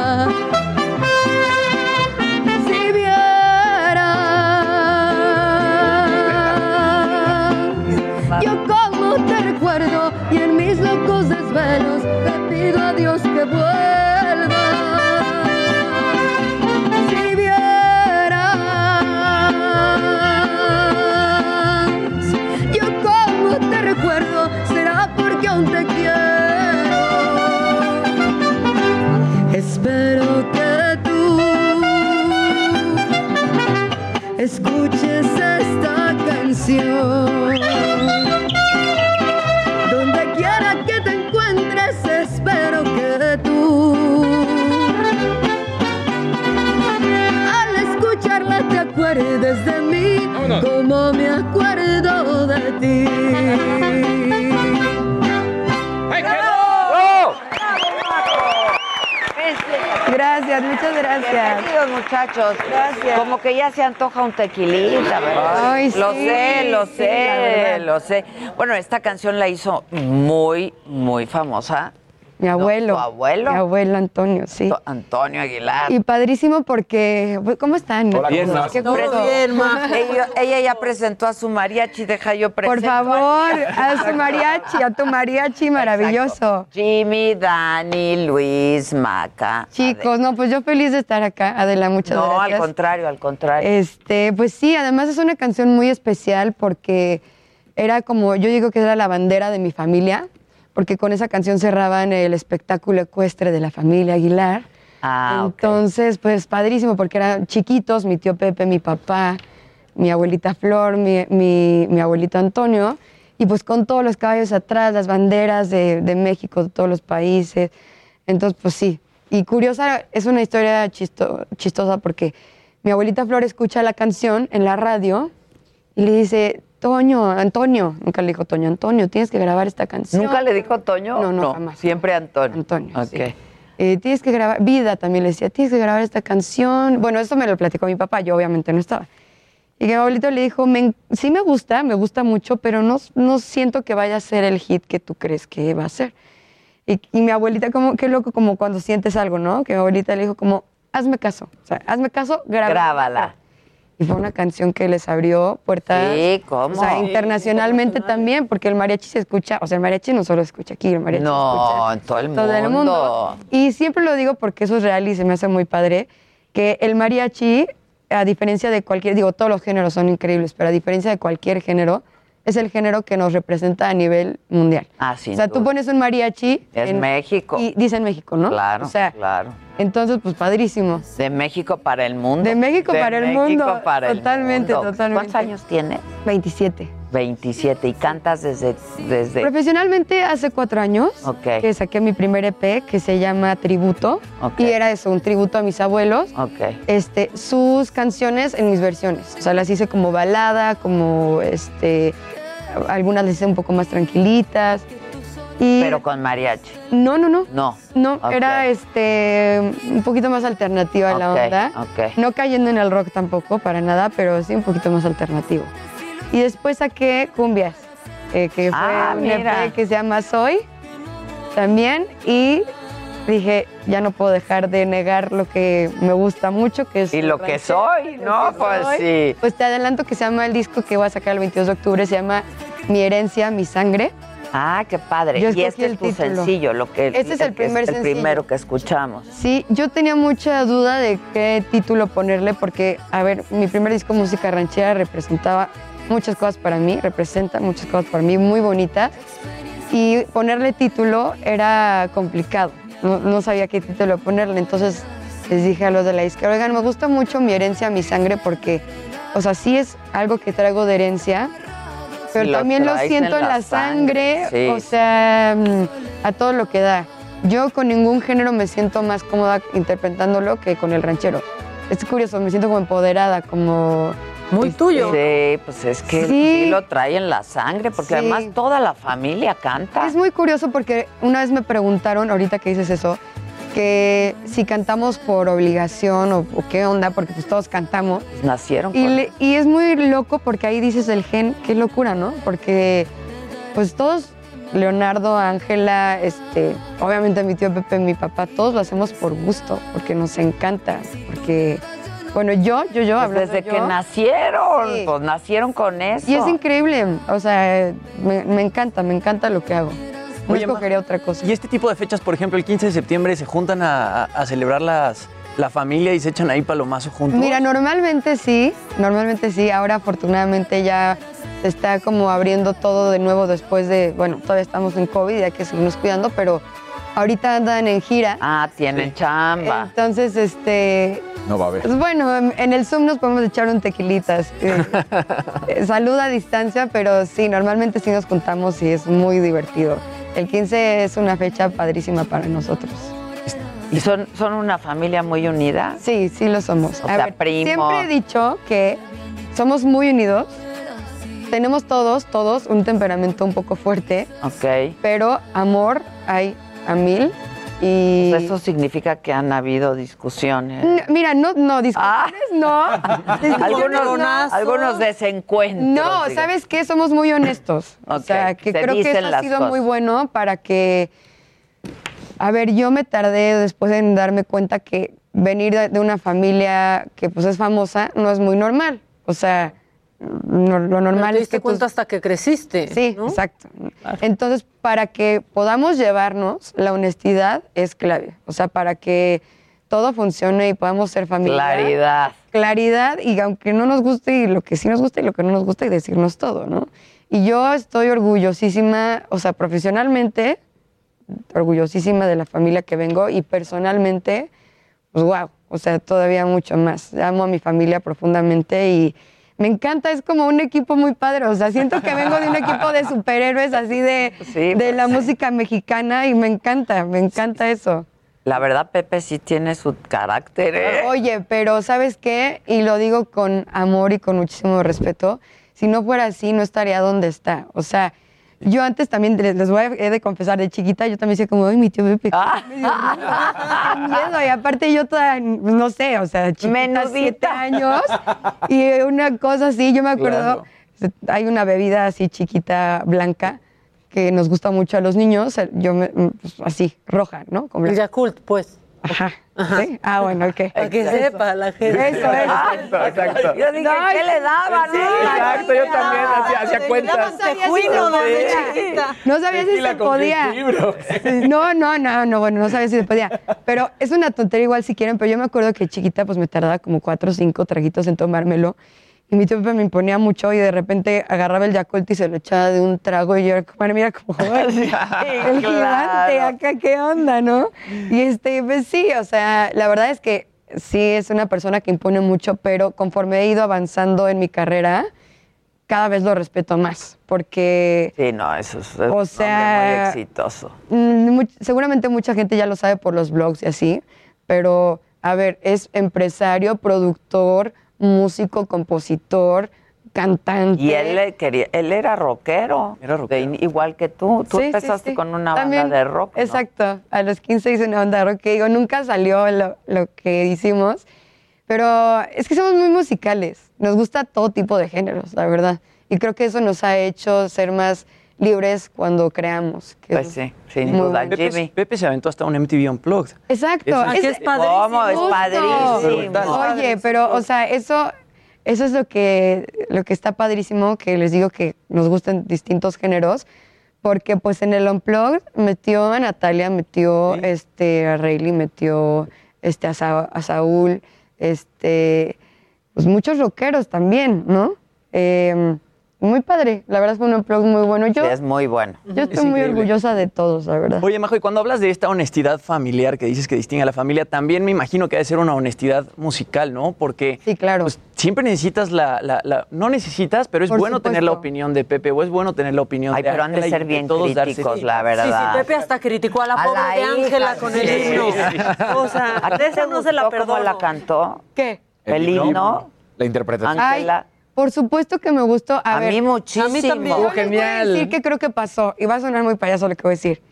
Canción. Donde quiera que te encuentres, espero que tú al escucharla te acuerdes de mí como me acuerdo de ti. Gracias, muchas gracias. Bienvenidos, muchachos. Gracias. Como que ya se antoja un tequilita, ¿verdad? Ay, lo sí, sé, lo sí, sé, lo sé. Bueno, esta canción la hizo muy, muy famosa. Mi abuelo. ¿Tu abuelo? Mi abuelo Antonio, sí. Antonio Aguilar. Y padrísimo porque, pues, ¿cómo están? Hola, Qué ¿cómo estás? gusto. Todo bien, ma. Ella, ella ya presentó a su mariachi, deja yo Por presento favor, a su mariachi, a tu mariachi maravilloso. Jimmy, Dani, Luis, Maca. Chicos, no, pues yo feliz de estar acá, Adela, muchas No, gracias. al contrario, al contrario. Este, pues sí, además es una canción muy especial porque era como, yo digo que era la bandera de mi familia, porque con esa canción cerraban el espectáculo ecuestre de la familia Aguilar. Ah. Entonces, pues padrísimo, porque eran chiquitos, mi tío Pepe, mi papá, mi abuelita Flor, mi, mi- mi abuelito Antonio, y pues con todos los caballos atrás, las banderas de, de México, de todos los países. Entonces, pues sí. Y curiosa, es una historia chisto- chistosa porque mi abuelita Flor escucha la canción en la radio y le dice, Toño, Antonio, nunca le dijo Toño, Antonio, tienes que grabar esta canción. ¿Nunca le dijo Toño? No, no, jamás. Siempre Antonio. Antonio, Ok. sí. Eh, tienes que grabar, Vida también le decía, tienes que grabar esta canción. Bueno, esto me lo platicó mi papá, yo obviamente no estaba. Y que mi abuelito le dijo, "Me- sí me gusta, me gusta mucho, pero no, no siento que vaya a ser el hit que tú crees que va a ser. Y, y mi abuelita, como, qué loco, como cuando sientes algo, ¿no? Que mi abuelita le dijo como, hazme caso, o sea, hazme caso, grábala. Grábala. Y fue una canción que les abrió puertas. Sí, ¿cómo? O sea, internacionalmente también, porque el mariachi se escucha, o sea, el mariachi no solo se escucha aquí, el mariachi se No, escucha en todo el todo el mundo. mundo. Y siempre lo digo porque eso es real y se me hace muy padre, que el mariachi, a diferencia de cualquier, digo, todos los géneros son increíbles, pero a diferencia de cualquier género, es el género que nos representa a nivel mundial. Ah, sin o sea, tú pones un mariachi. Es México. Y dicen México, ¿no? Claro, O sea, claro. entonces, pues padrísimo. De México para el mundo. De México para el México mundo. para el totalmente, mundo. totalmente. ¿Cuántos años tienes? 27. 27. ¿Y cantas desde...? desde... Profesionalmente hace cuatro años Ok. que saqué mi primer EP que se llama Tributo. Ok. Y era eso, un tributo a mis abuelos. Ok. Este, sus canciones en mis versiones. O sea, las hice como balada, como este, algunas las hice un poco más tranquilitas. Pero con mariachi. No, no, no. No. No, era este un poquito más alternativa la Ok, onda. No cayendo en el rock tampoco, para nada, pero sí un poquito más alternativo. Y después saqué Cumbias, eh, que fue Ah, un. EP que se llama Soy también. Y dije, ya no puedo dejar de negar lo que me gusta mucho, que es... Y el lo que soy, ¿no? que Pues soy. sí. Pues te adelanto que se llama el disco que voy a sacar el 22 de octubre, se llama Mi herencia, mi sangre. Ah, qué padre. Yo y este es el tu título. sencillo, lo que Este es el que primer el sencillo. primero que escuchamos. Sí, yo tenía mucha duda de qué título ponerle porque, a ver, mi primer disco música ranchera representaba muchas cosas para mí, representa muchas cosas para mí muy bonitas y ponerle título era complicado, no, no sabía qué título ponerle, entonces les dije a los de la disquera, oigan, me gusta mucho mi herencia, mi sangre porque, o sea, sí es algo que traigo de herencia, pero lo también lo siento en la sangre, sangre, sí. o sea, mm, a todo lo que da. Yo con ningún género me siento más cómoda interpretándolo que con el ranchero. Es curioso, me siento como empoderada, como... Muy tuyo. Sí, pues es que Sí. sí lo trae en la sangre, porque Sí. además toda la familia canta. Es muy curioso porque una vez me preguntaron, ahorita que dices eso, que si cantamos por obligación o, o qué onda, porque pues todos cantamos. Pues nacieron Y, le- y es muy loco porque ahí dices el gen, qué locura, ¿no? Porque pues todos, Leonardo, Ángela, este, obviamente mi tío Pepe, mi papá, todos lo hacemos por gusto, porque nos encanta, porque, bueno, yo, yo, yo, Pues hablando desde que nacieron, Sí. pues nacieron con eso. Y es increíble, o sea, me, me encanta, me encanta lo que hago. No Oye, Ma, escogería otra cosa. Y este tipo de fechas, por ejemplo, el 15 de septiembre se juntan a, a- a celebrar las, la familia y se echan ahí palomazo juntos. Mira, normalmente sí, normalmente sí. Ahora afortunadamente ya se está como abriendo todo de nuevo después de, bueno, todavía estamos en COVID y hay que seguirnos cuidando, pero ahorita andan en gira. Ah, tienen chamba. Entonces, este, No va a haber. pues bueno, en, en el Zoom nos podemos echar un tequilitas. eh, eh, salud a distancia, pero sí, normalmente sí nos juntamos y es muy divertido. El 15 es una fecha padrísima para nosotros. ¿Y son, son una familia muy unida? Sí, sí lo somos. O sea, ver, primos. Siempre he dicho que somos muy unidos. Tenemos todos, todos un temperamento un poco fuerte, Ok. pero amor hay a mil. Y Pues eso significa que han habido discusiones. Mira, no, no, discusiones no. Discusiones algunos, no. algunos desencuentros. No, digamos. ¿sabes qué? Somos muy honestos. O sea, que se creo que eso ha sido cosas. muy bueno para que. A ver, yo me tardé después en darme cuenta que venir de, de una familia que pues es famosa no es muy normal. O sea, no- lo normal Te es diste que tus- cuenta hasta que creciste. Sí, exacto. Entonces, para que podamos llevarnos, la honestidad es clave. O sea, para que todo funcione y podamos ser familia. Claridad. Claridad y aunque no nos guste y lo que sí nos gusta y lo que no nos gusta y decirnos todo, ¿no? Y yo estoy orgullosísima, o sea, profesionalmente, orgullosísima de la familia que vengo y personalmente, pues wow, o sea, todavía mucho más. Amo a mi familia profundamente y me encanta, es como un equipo muy padre, o sea, siento que vengo de un equipo de superhéroes así de, Sí, de la música mexicana y me encanta, me encanta eso. La verdad, Pepe sí tiene su carácter. ¿eh? Oye, pero ¿sabes qué? Y lo digo con amor y con muchísimo respeto. Si no fuera así, no estaría donde está. O sea, yo antes también, les les voy a he de confesar, de chiquita, yo también decía como, ay, mi tío Pepe. Ah. qué miedo. Y aparte yo toda, no sé, o sea, chiquita, siete años. Y una cosa así, yo me acuerdo, hay una bebida así chiquita, blanca, que nos gusta mucho a los niños. Yo, me- pues, así, roja, ¿no? Con El blanca. Yakult, pues. Ajá. ¿Sí? Ah, bueno, ok. Para que Eso. sepa la gente. Eso es. Exacto, exacto. Yo dije, No, ¿qué le daban? Sí, exacto, yo también hacía, hacía cuentas. Tejuino desde Sí. chiquita. No sabía si se podía. No, no, no, no, bueno, no sabía si se podía. Pero es una tontería igual si quieren, pero yo me acuerdo que chiquita pues me tardaba como cuatro o cinco traguitos en tomármelo. Y mi tío me imponía mucho y de repente agarraba el Yakult y se lo echaba de un trago y yo era como, mira como "Ay, el gigante acá, ¿qué onda, no? Y este, pues sí, o sea, la verdad es que sí es una persona que impone mucho, pero conforme he ido avanzando en mi carrera, cada vez lo respeto más, porque Sí, no, eso es, O sea, muy exitoso. Mm, much- seguramente mucha gente ya lo sabe por los blogs y así, pero a ver, es empresario, productor, músico, compositor, cantante. Y él quería, él era rockero. Era rockero. igual que tú. Tú Sí, sí, empezaste sí. con una También, banda de rock. ¿no? Exacto. A los 15 hice una banda de rock que digo, nunca salió lo, lo que hicimos. Pero es que somos muy musicales. Nos gusta todo tipo de géneros, la verdad. Y creo que eso nos ha hecho ser más libres cuando creamos. que Pues es sí, sin duda. bueno. Pepe, Pepe se aventó hasta un MTV Unplugged. Exacto. Eso es, es- es ¿Cómo? Es padrísimo. Oye, pero, o sea, eso, eso es lo que, lo que está padrísimo, que les digo que nos gustan distintos géneros, porque pues en el Unplugged metió a Natalia, metió este, a Rayleigh, metió este, a, Sa- a Saúl, este, pues muchos rockeros también, ¿no? Eh, muy padre, la verdad fue un Unplugged muy bueno. Yo, Sí, es muy bueno. yo estoy muy orgullosa de todos, la verdad. Oye, Majo, y cuando hablas de esta honestidad familiar que dices que distingue a la familia, también me imagino que ha de ser una honestidad musical, ¿no? Porque sí, claro. siempre necesitas la, la- la- No necesitas, pero es Por bueno tener la opinión de Pepe o es bueno tener la opinión Ay, de pero han de Ángela ser bien todos darse críticos, tiempo. la verdad. Sí, sí, Pepe hasta criticó a la A pobre la de hija, Ángela con el himno. Sí. O sea, ¿A ti de eso no se la perdono. la cantó? ¿Qué? ¿El himno? La interpretación. Ay, por supuesto que me gustó. A, A ver, mí muchísimo. A mí también. Yo les voy a decir que creo que pasó, y va a sonar muy payaso lo que voy a decir,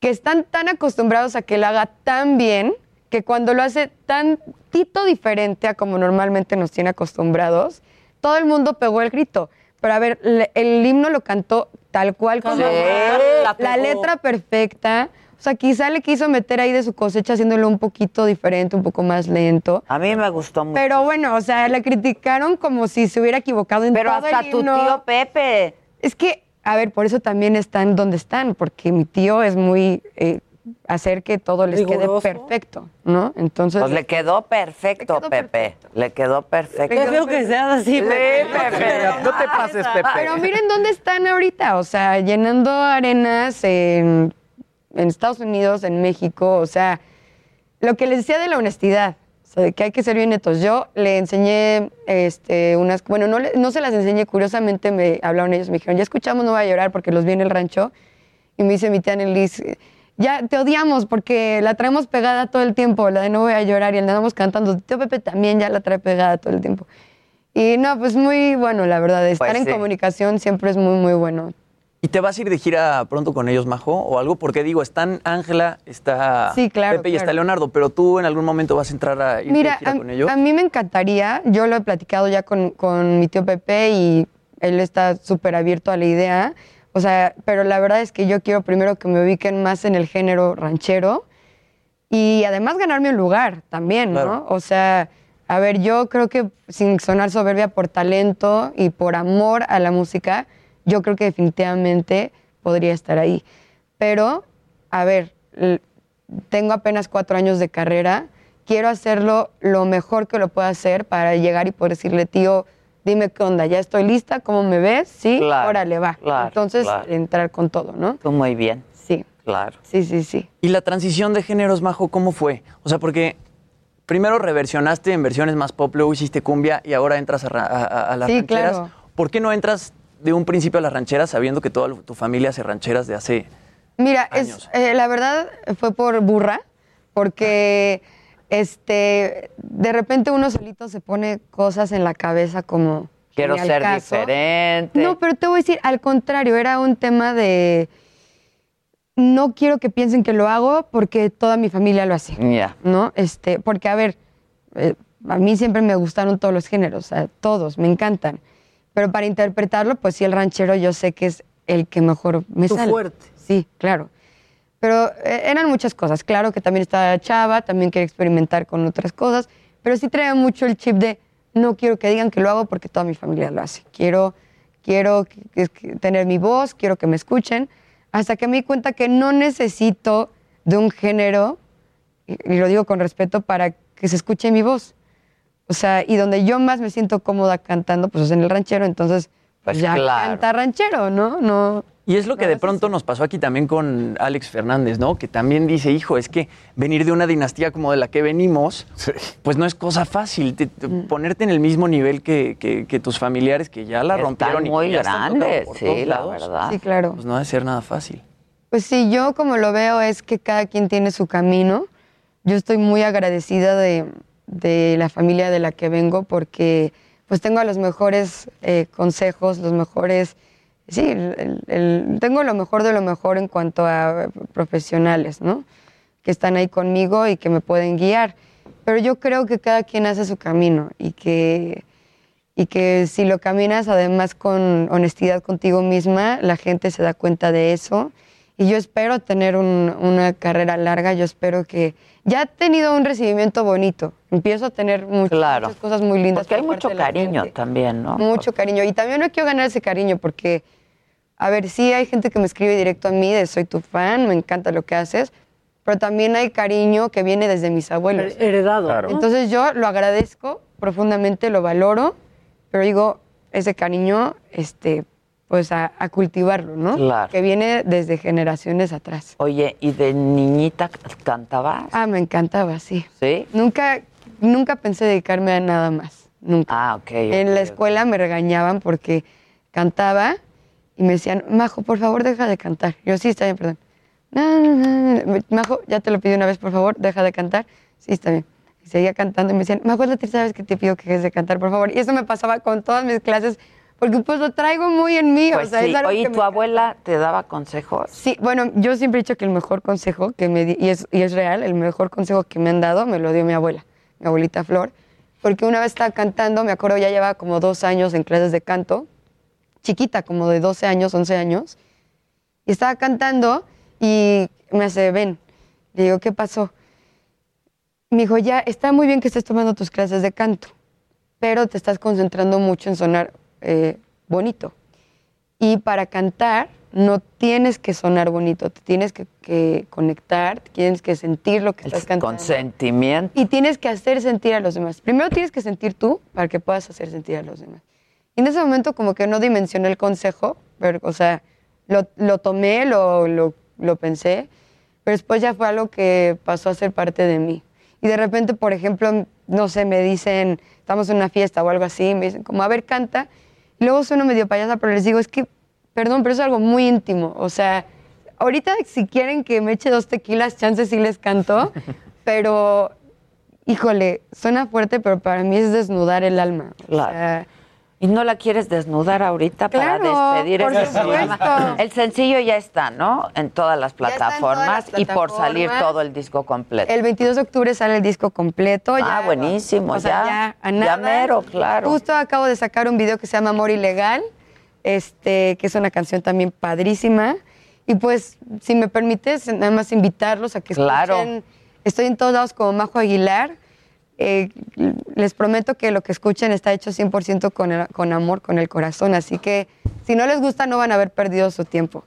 que están tan acostumbrados a que lo haga tan bien que cuando lo hace tantito diferente a como normalmente nos tiene acostumbrados, todo el mundo pegó el grito. Pero a ver, le- el himno lo cantó tal cual como Sí. la, letra perfecta. O sea, quizá le quiso meter ahí de su cosecha haciéndolo un poquito diferente, un poco más lento. A mí me gustó mucho. Pero bueno, o sea, le criticaron como si se hubiera equivocado en Pero todo hasta el tu himno. tío Pepe. Es que, a ver, por eso también están donde están, porque mi tío es muy eh, hacer que todo les Riguroso. quede perfecto, ¿no? Entonces. Pues le quedó perfecto, Pepe. Le quedó perfecto. Qué feo que seas así, Sí, Pepe. Pepe. No te pases, Pepe. Pero miren dónde están ahorita, o sea, llenando arenas en, en Estados Unidos, en México, o sea, lo que les decía de la honestidad, o sea, de que hay que ser bien netos. Yo le enseñé este, unas, bueno, no, le- no se las enseñé, curiosamente me hablaron ellos, me dijeron, ya escuchamos No Voy a Llorar porque los vi en el rancho, y me dice mi tía Annelies, ya te odiamos porque la traemos pegada todo el tiempo, la de No Voy a Llorar, y andamos cantando. Tío Pepe también ya la trae pegada todo el tiempo. Y no, pues muy bueno, la verdad. Estar Pues en sí. comunicación siempre es muy, muy bueno. ¿Y te vas a ir de gira pronto con ellos, Majo, o algo? Porque digo, están Ángela, está Sí, claro, Pepe y está. Leonardo, pero tú en algún momento vas a entrar a ir de gira a, con ellos. a mí me encantaría, yo lo he platicado ya con, con mi tío Pepe y él está súper abierto a la idea. O sea, pero la verdad es que yo quiero primero que me ubiquen más en el género ranchero y además ganarme un lugar también, ¿no? Claro. O sea, a ver, yo creo que sin sonar soberbia por talento y por amor a la música, yo creo que definitivamente podría estar ahí. Pero, a ver, tengo apenas cuatro años de carrera, quiero hacerlo lo mejor que lo pueda hacer para llegar y poder decirle, tío, dime qué onda, ya estoy lista, ¿cómo me ves? Sí, Claro, órale, va. claro, Entonces, claro. entrar con todo, ¿no? Muy bien. Sí. Claro. Sí, sí, sí. ¿Y la transición de géneros, Majo, cómo fue? O sea, porque primero reversionaste en versiones más pop, luego hiciste cumbia y ahora entras a, a- a- a las Sí, rancheras. claro. ¿Por qué no entras de un principio a las rancheras sabiendo que toda tu familia hace rancheras de hace... Mira, es, eh, la verdad fue por burra, porque este, de repente uno solito se pone cosas en la cabeza como... Quiero ser caso. diferente. No, pero te voy a decir, al contrario, era un tema de... No quiero que piensen que lo hago porque toda mi familia lo hace. Ya. ¿No? Este, porque, a ver, eh, a mí siempre me gustaron todos los géneros, sea, todos, me encantan. Pero para interpretarlo, pues sí, el ranchero yo sé que es el que mejor me Tu sale. fuerte. Sí, claro. Pero eh, eran muchas cosas. Claro que también estaba chava, también quería experimentar con otras cosas, pero sí traía mucho el chip de no quiero que digan que lo hago porque toda mi familia lo hace. Quiero, quiero tener mi voz, quiero que me escuchen, hasta que me di cuenta que no necesito de un género, y lo digo con respeto, para que se escuche mi voz. O sea, y donde yo más me siento cómoda cantando, pues es en el ranchero, entonces pues ya claro. canta ranchero, ¿no? No. Y es lo que de pronto nos pasó aquí también con Alex Fernández, ¿no? Que también dice, hijo, es que venir de una dinastía como de la que venimos, pues no es cosa fácil. Te- te- Mm. Ponerte en el mismo nivel que, que- que tus familiares que ya la Están rompieron y muy grandes, por sí, todos la lados. verdad. Sí, claro. Pues no ha de ser nada fácil. Pues sí, yo como lo veo es que cada quien tiene su camino. Yo estoy muy agradecida de, de la familia de la que vengo porque pues tengo los mejores eh, consejos, los mejores, sí, tengo lo mejor de lo mejor en cuanto a profesionales, ¿no? Que están ahí conmigo y que me pueden guiar. Pero yo creo que cada quien hace su camino y que, y que si lo caminas además con honestidad contigo misma, la gente se da cuenta de eso. Y yo espero tener un- una carrera larga, yo espero que ya he tenido un recibimiento bonito, empiezo a tener much- muchas cosas muy lindas. Porque hay mucho cariño gente. también, ¿no? Mucho cariño. Y también no quiero ganar ese cariño porque, a ver, sí hay gente que me escribe directo a mí de soy tu fan, me encanta lo que haces, pero también hay cariño que viene desde mis abuelos. Heredado. Claro. Entonces yo lo agradezco profundamente, lo valoro, pero digo, ese cariño, este, pues a, a cultivarlo, ¿no? Claro. Que viene desde generaciones atrás. Oye, ¿y de niñita cantabas? Ah, me encantaba, sí. ¿Sí? Nunca, nunca pensé dedicarme a nada más. Nunca. Ah, ok. En la escuela me regañaban porque cantaba y me decían, Majo, por favor, deja de cantar. Yo, sí, está bien, perdón. No, no, no, no. Majo, ya te lo pido una vez, por favor, deja de cantar. Sí, está bien. Y seguía cantando y me decían, Majo, es la tercera vez que te pido que dejes de cantar, por favor. Y eso me pasaba con todas mis clases porque pues lo traigo muy en mí. Pues o sea, sí. es algo Oye, que ¿tu me abuela te daba consejos? Sí, bueno, yo siempre he dicho que el mejor consejo que me di, y es, y es real, el mejor consejo que me han dado me lo dio mi abuela, mi abuelita Flor, porque una vez estaba cantando, me acuerdo ya llevaba como dos años en clases de canto, chiquita, como de 12 años, 11 años, y estaba cantando y me hace, ven, le digo, ¿qué pasó? Me dijo, ya, está muy bien que estés tomando tus clases de canto, pero te estás concentrando mucho en sonar eh, bonito. Y para cantar no tienes que sonar bonito, te tienes que, que conectar, tienes que sentir lo que estás cantando. Consentimiento. Y tienes que hacer sentir a los demás. Primero tienes que sentir tú para que puedas hacer sentir a los demás. Y en ese momento como que no dimensioné el consejo, pero, o sea, lo, lo tomé, lo, lo, lo pensé, pero después ya fue algo que pasó a ser parte de mí. Y de repente, por ejemplo, no sé, me dicen, estamos en una fiesta o algo así, me dicen como, a ver, canta. Luego sueno medio payasa, pero les digo, es que, perdón, pero es algo muy íntimo. O sea, ahorita si quieren que me eche dos tequilas, chances sí les canto, pero, híjole, suena fuerte, pero para mí es desnudar el alma. O Claro. sea, ¿Y no la quieres desnudar ahorita Claro, para despedir por supuesto. programa? El sencillo ya está, ¿no? En todas las Ya está en todas plataformas las y por salir todo el disco completo. El 22 de octubre sale el disco completo. Ah, buenísimo, o sea, ya. ya, a Ya mero, claro. Justo acabo de sacar un video que se llama Amor Ilegal, este, que es una canción también padrísima. Y pues, si me permites, nada más invitarlos a que Claro. escuchen. Estoy en todos lados como Majo Aguilar. Eh, les prometo que lo que escuchen está hecho 100% con, el- con amor, con el corazón. Así que si no les gusta, no van a haber perdido su tiempo.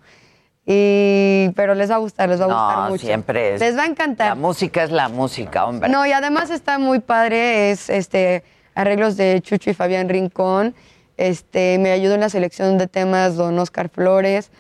Y, pero les va a gustar, les va a gustar No, mucho. siempre es. Les va a encantar. La música es la música, hombre. No, y además está muy padre, es este arreglos de Chucho y Fabián Rincón. Este, me ayudó en la selección de temas don Oscar Flores.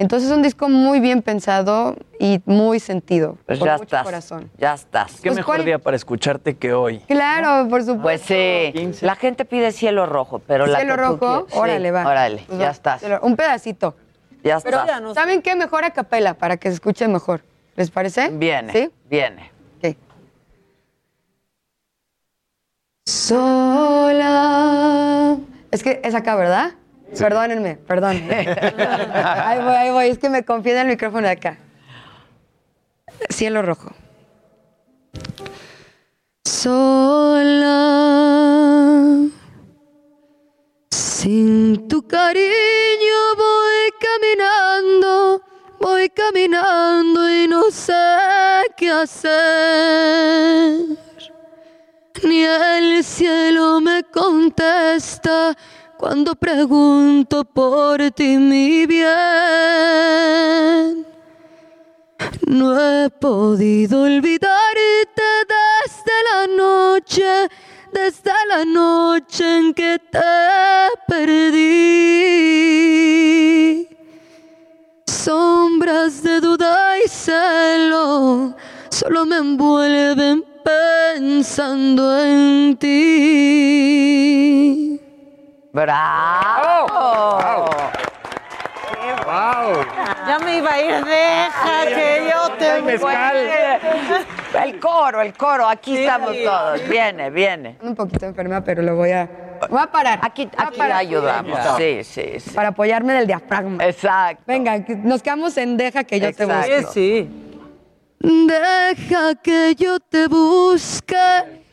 Entonces es un disco muy bien pensado y muy sentido. Pues con ya mucho estás. corazón. Ya estás. Qué Pues, mejor ¿cuál? día para escucharte que hoy. Claro, por supuesto. Pues sí, la gente pide cielo rojo, pero la Cielo que tú rojo, quieres- sí, órale, va. Órale, Pues ya va, estás. cielo- Un pedacito. Ya Pero, estás. ¿saben qué? Mejor a capela, para que se escuche mejor. ¿Les parece? Viene, ¿Sí? viene. Sola. Es que es acá, ¿verdad? Perdónenme, perdón. ahí voy, ahí voy. Es que me confía en el micrófono de acá. Cielo rojo. Sola. Sin tu cariño voy caminando, voy caminando y no sé qué hacer. Ni el cielo me contesta cuando pregunto por ti, mi bien. No he podido olvidarte desde la noche, desde la noche en que te perdí. Sombras de duda y celo solo me envuelven pensando en ti. ¡Bravo! ¡Wow! Ya me iba a ir, deja que yo te El coro, el coro, aquí Sí. estamos todos. Viene, viene. Un poquito enferma, pero lo voy a... Voy a parar. Aquí, Voy a aquí parar. la ayudamos. Sí, sí, sí. Para apoyarme del diafragma. Exacto. Venga, nos quedamos en deja que yo te Exacto. busque. Sí. Deja que yo te busque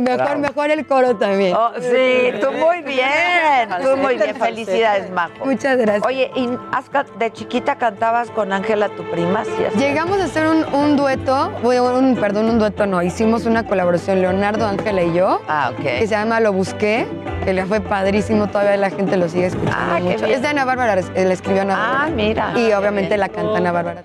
mejor, mejor el coro también. Oh, sí, tú muy bien, tú muy bien. Felicidades, Majo. Muchas gracias. Oye, ¿y de chiquita cantabas con Ángela, tu prima? ¿Sí Llegamos a hacer un, un dueto, un, perdón, un dueto no, hicimos una colaboración, Leonardo, Ángela y yo, Ah, ok. que se llama Lo Busqué, que le fue padrísimo, todavía la gente lo sigue escuchando Ah, qué mucho. bien. Es de Ana Bárbara, la escribió Ana Bárbara. Ah, mira. Y obviamente la canta Ana Bárbara.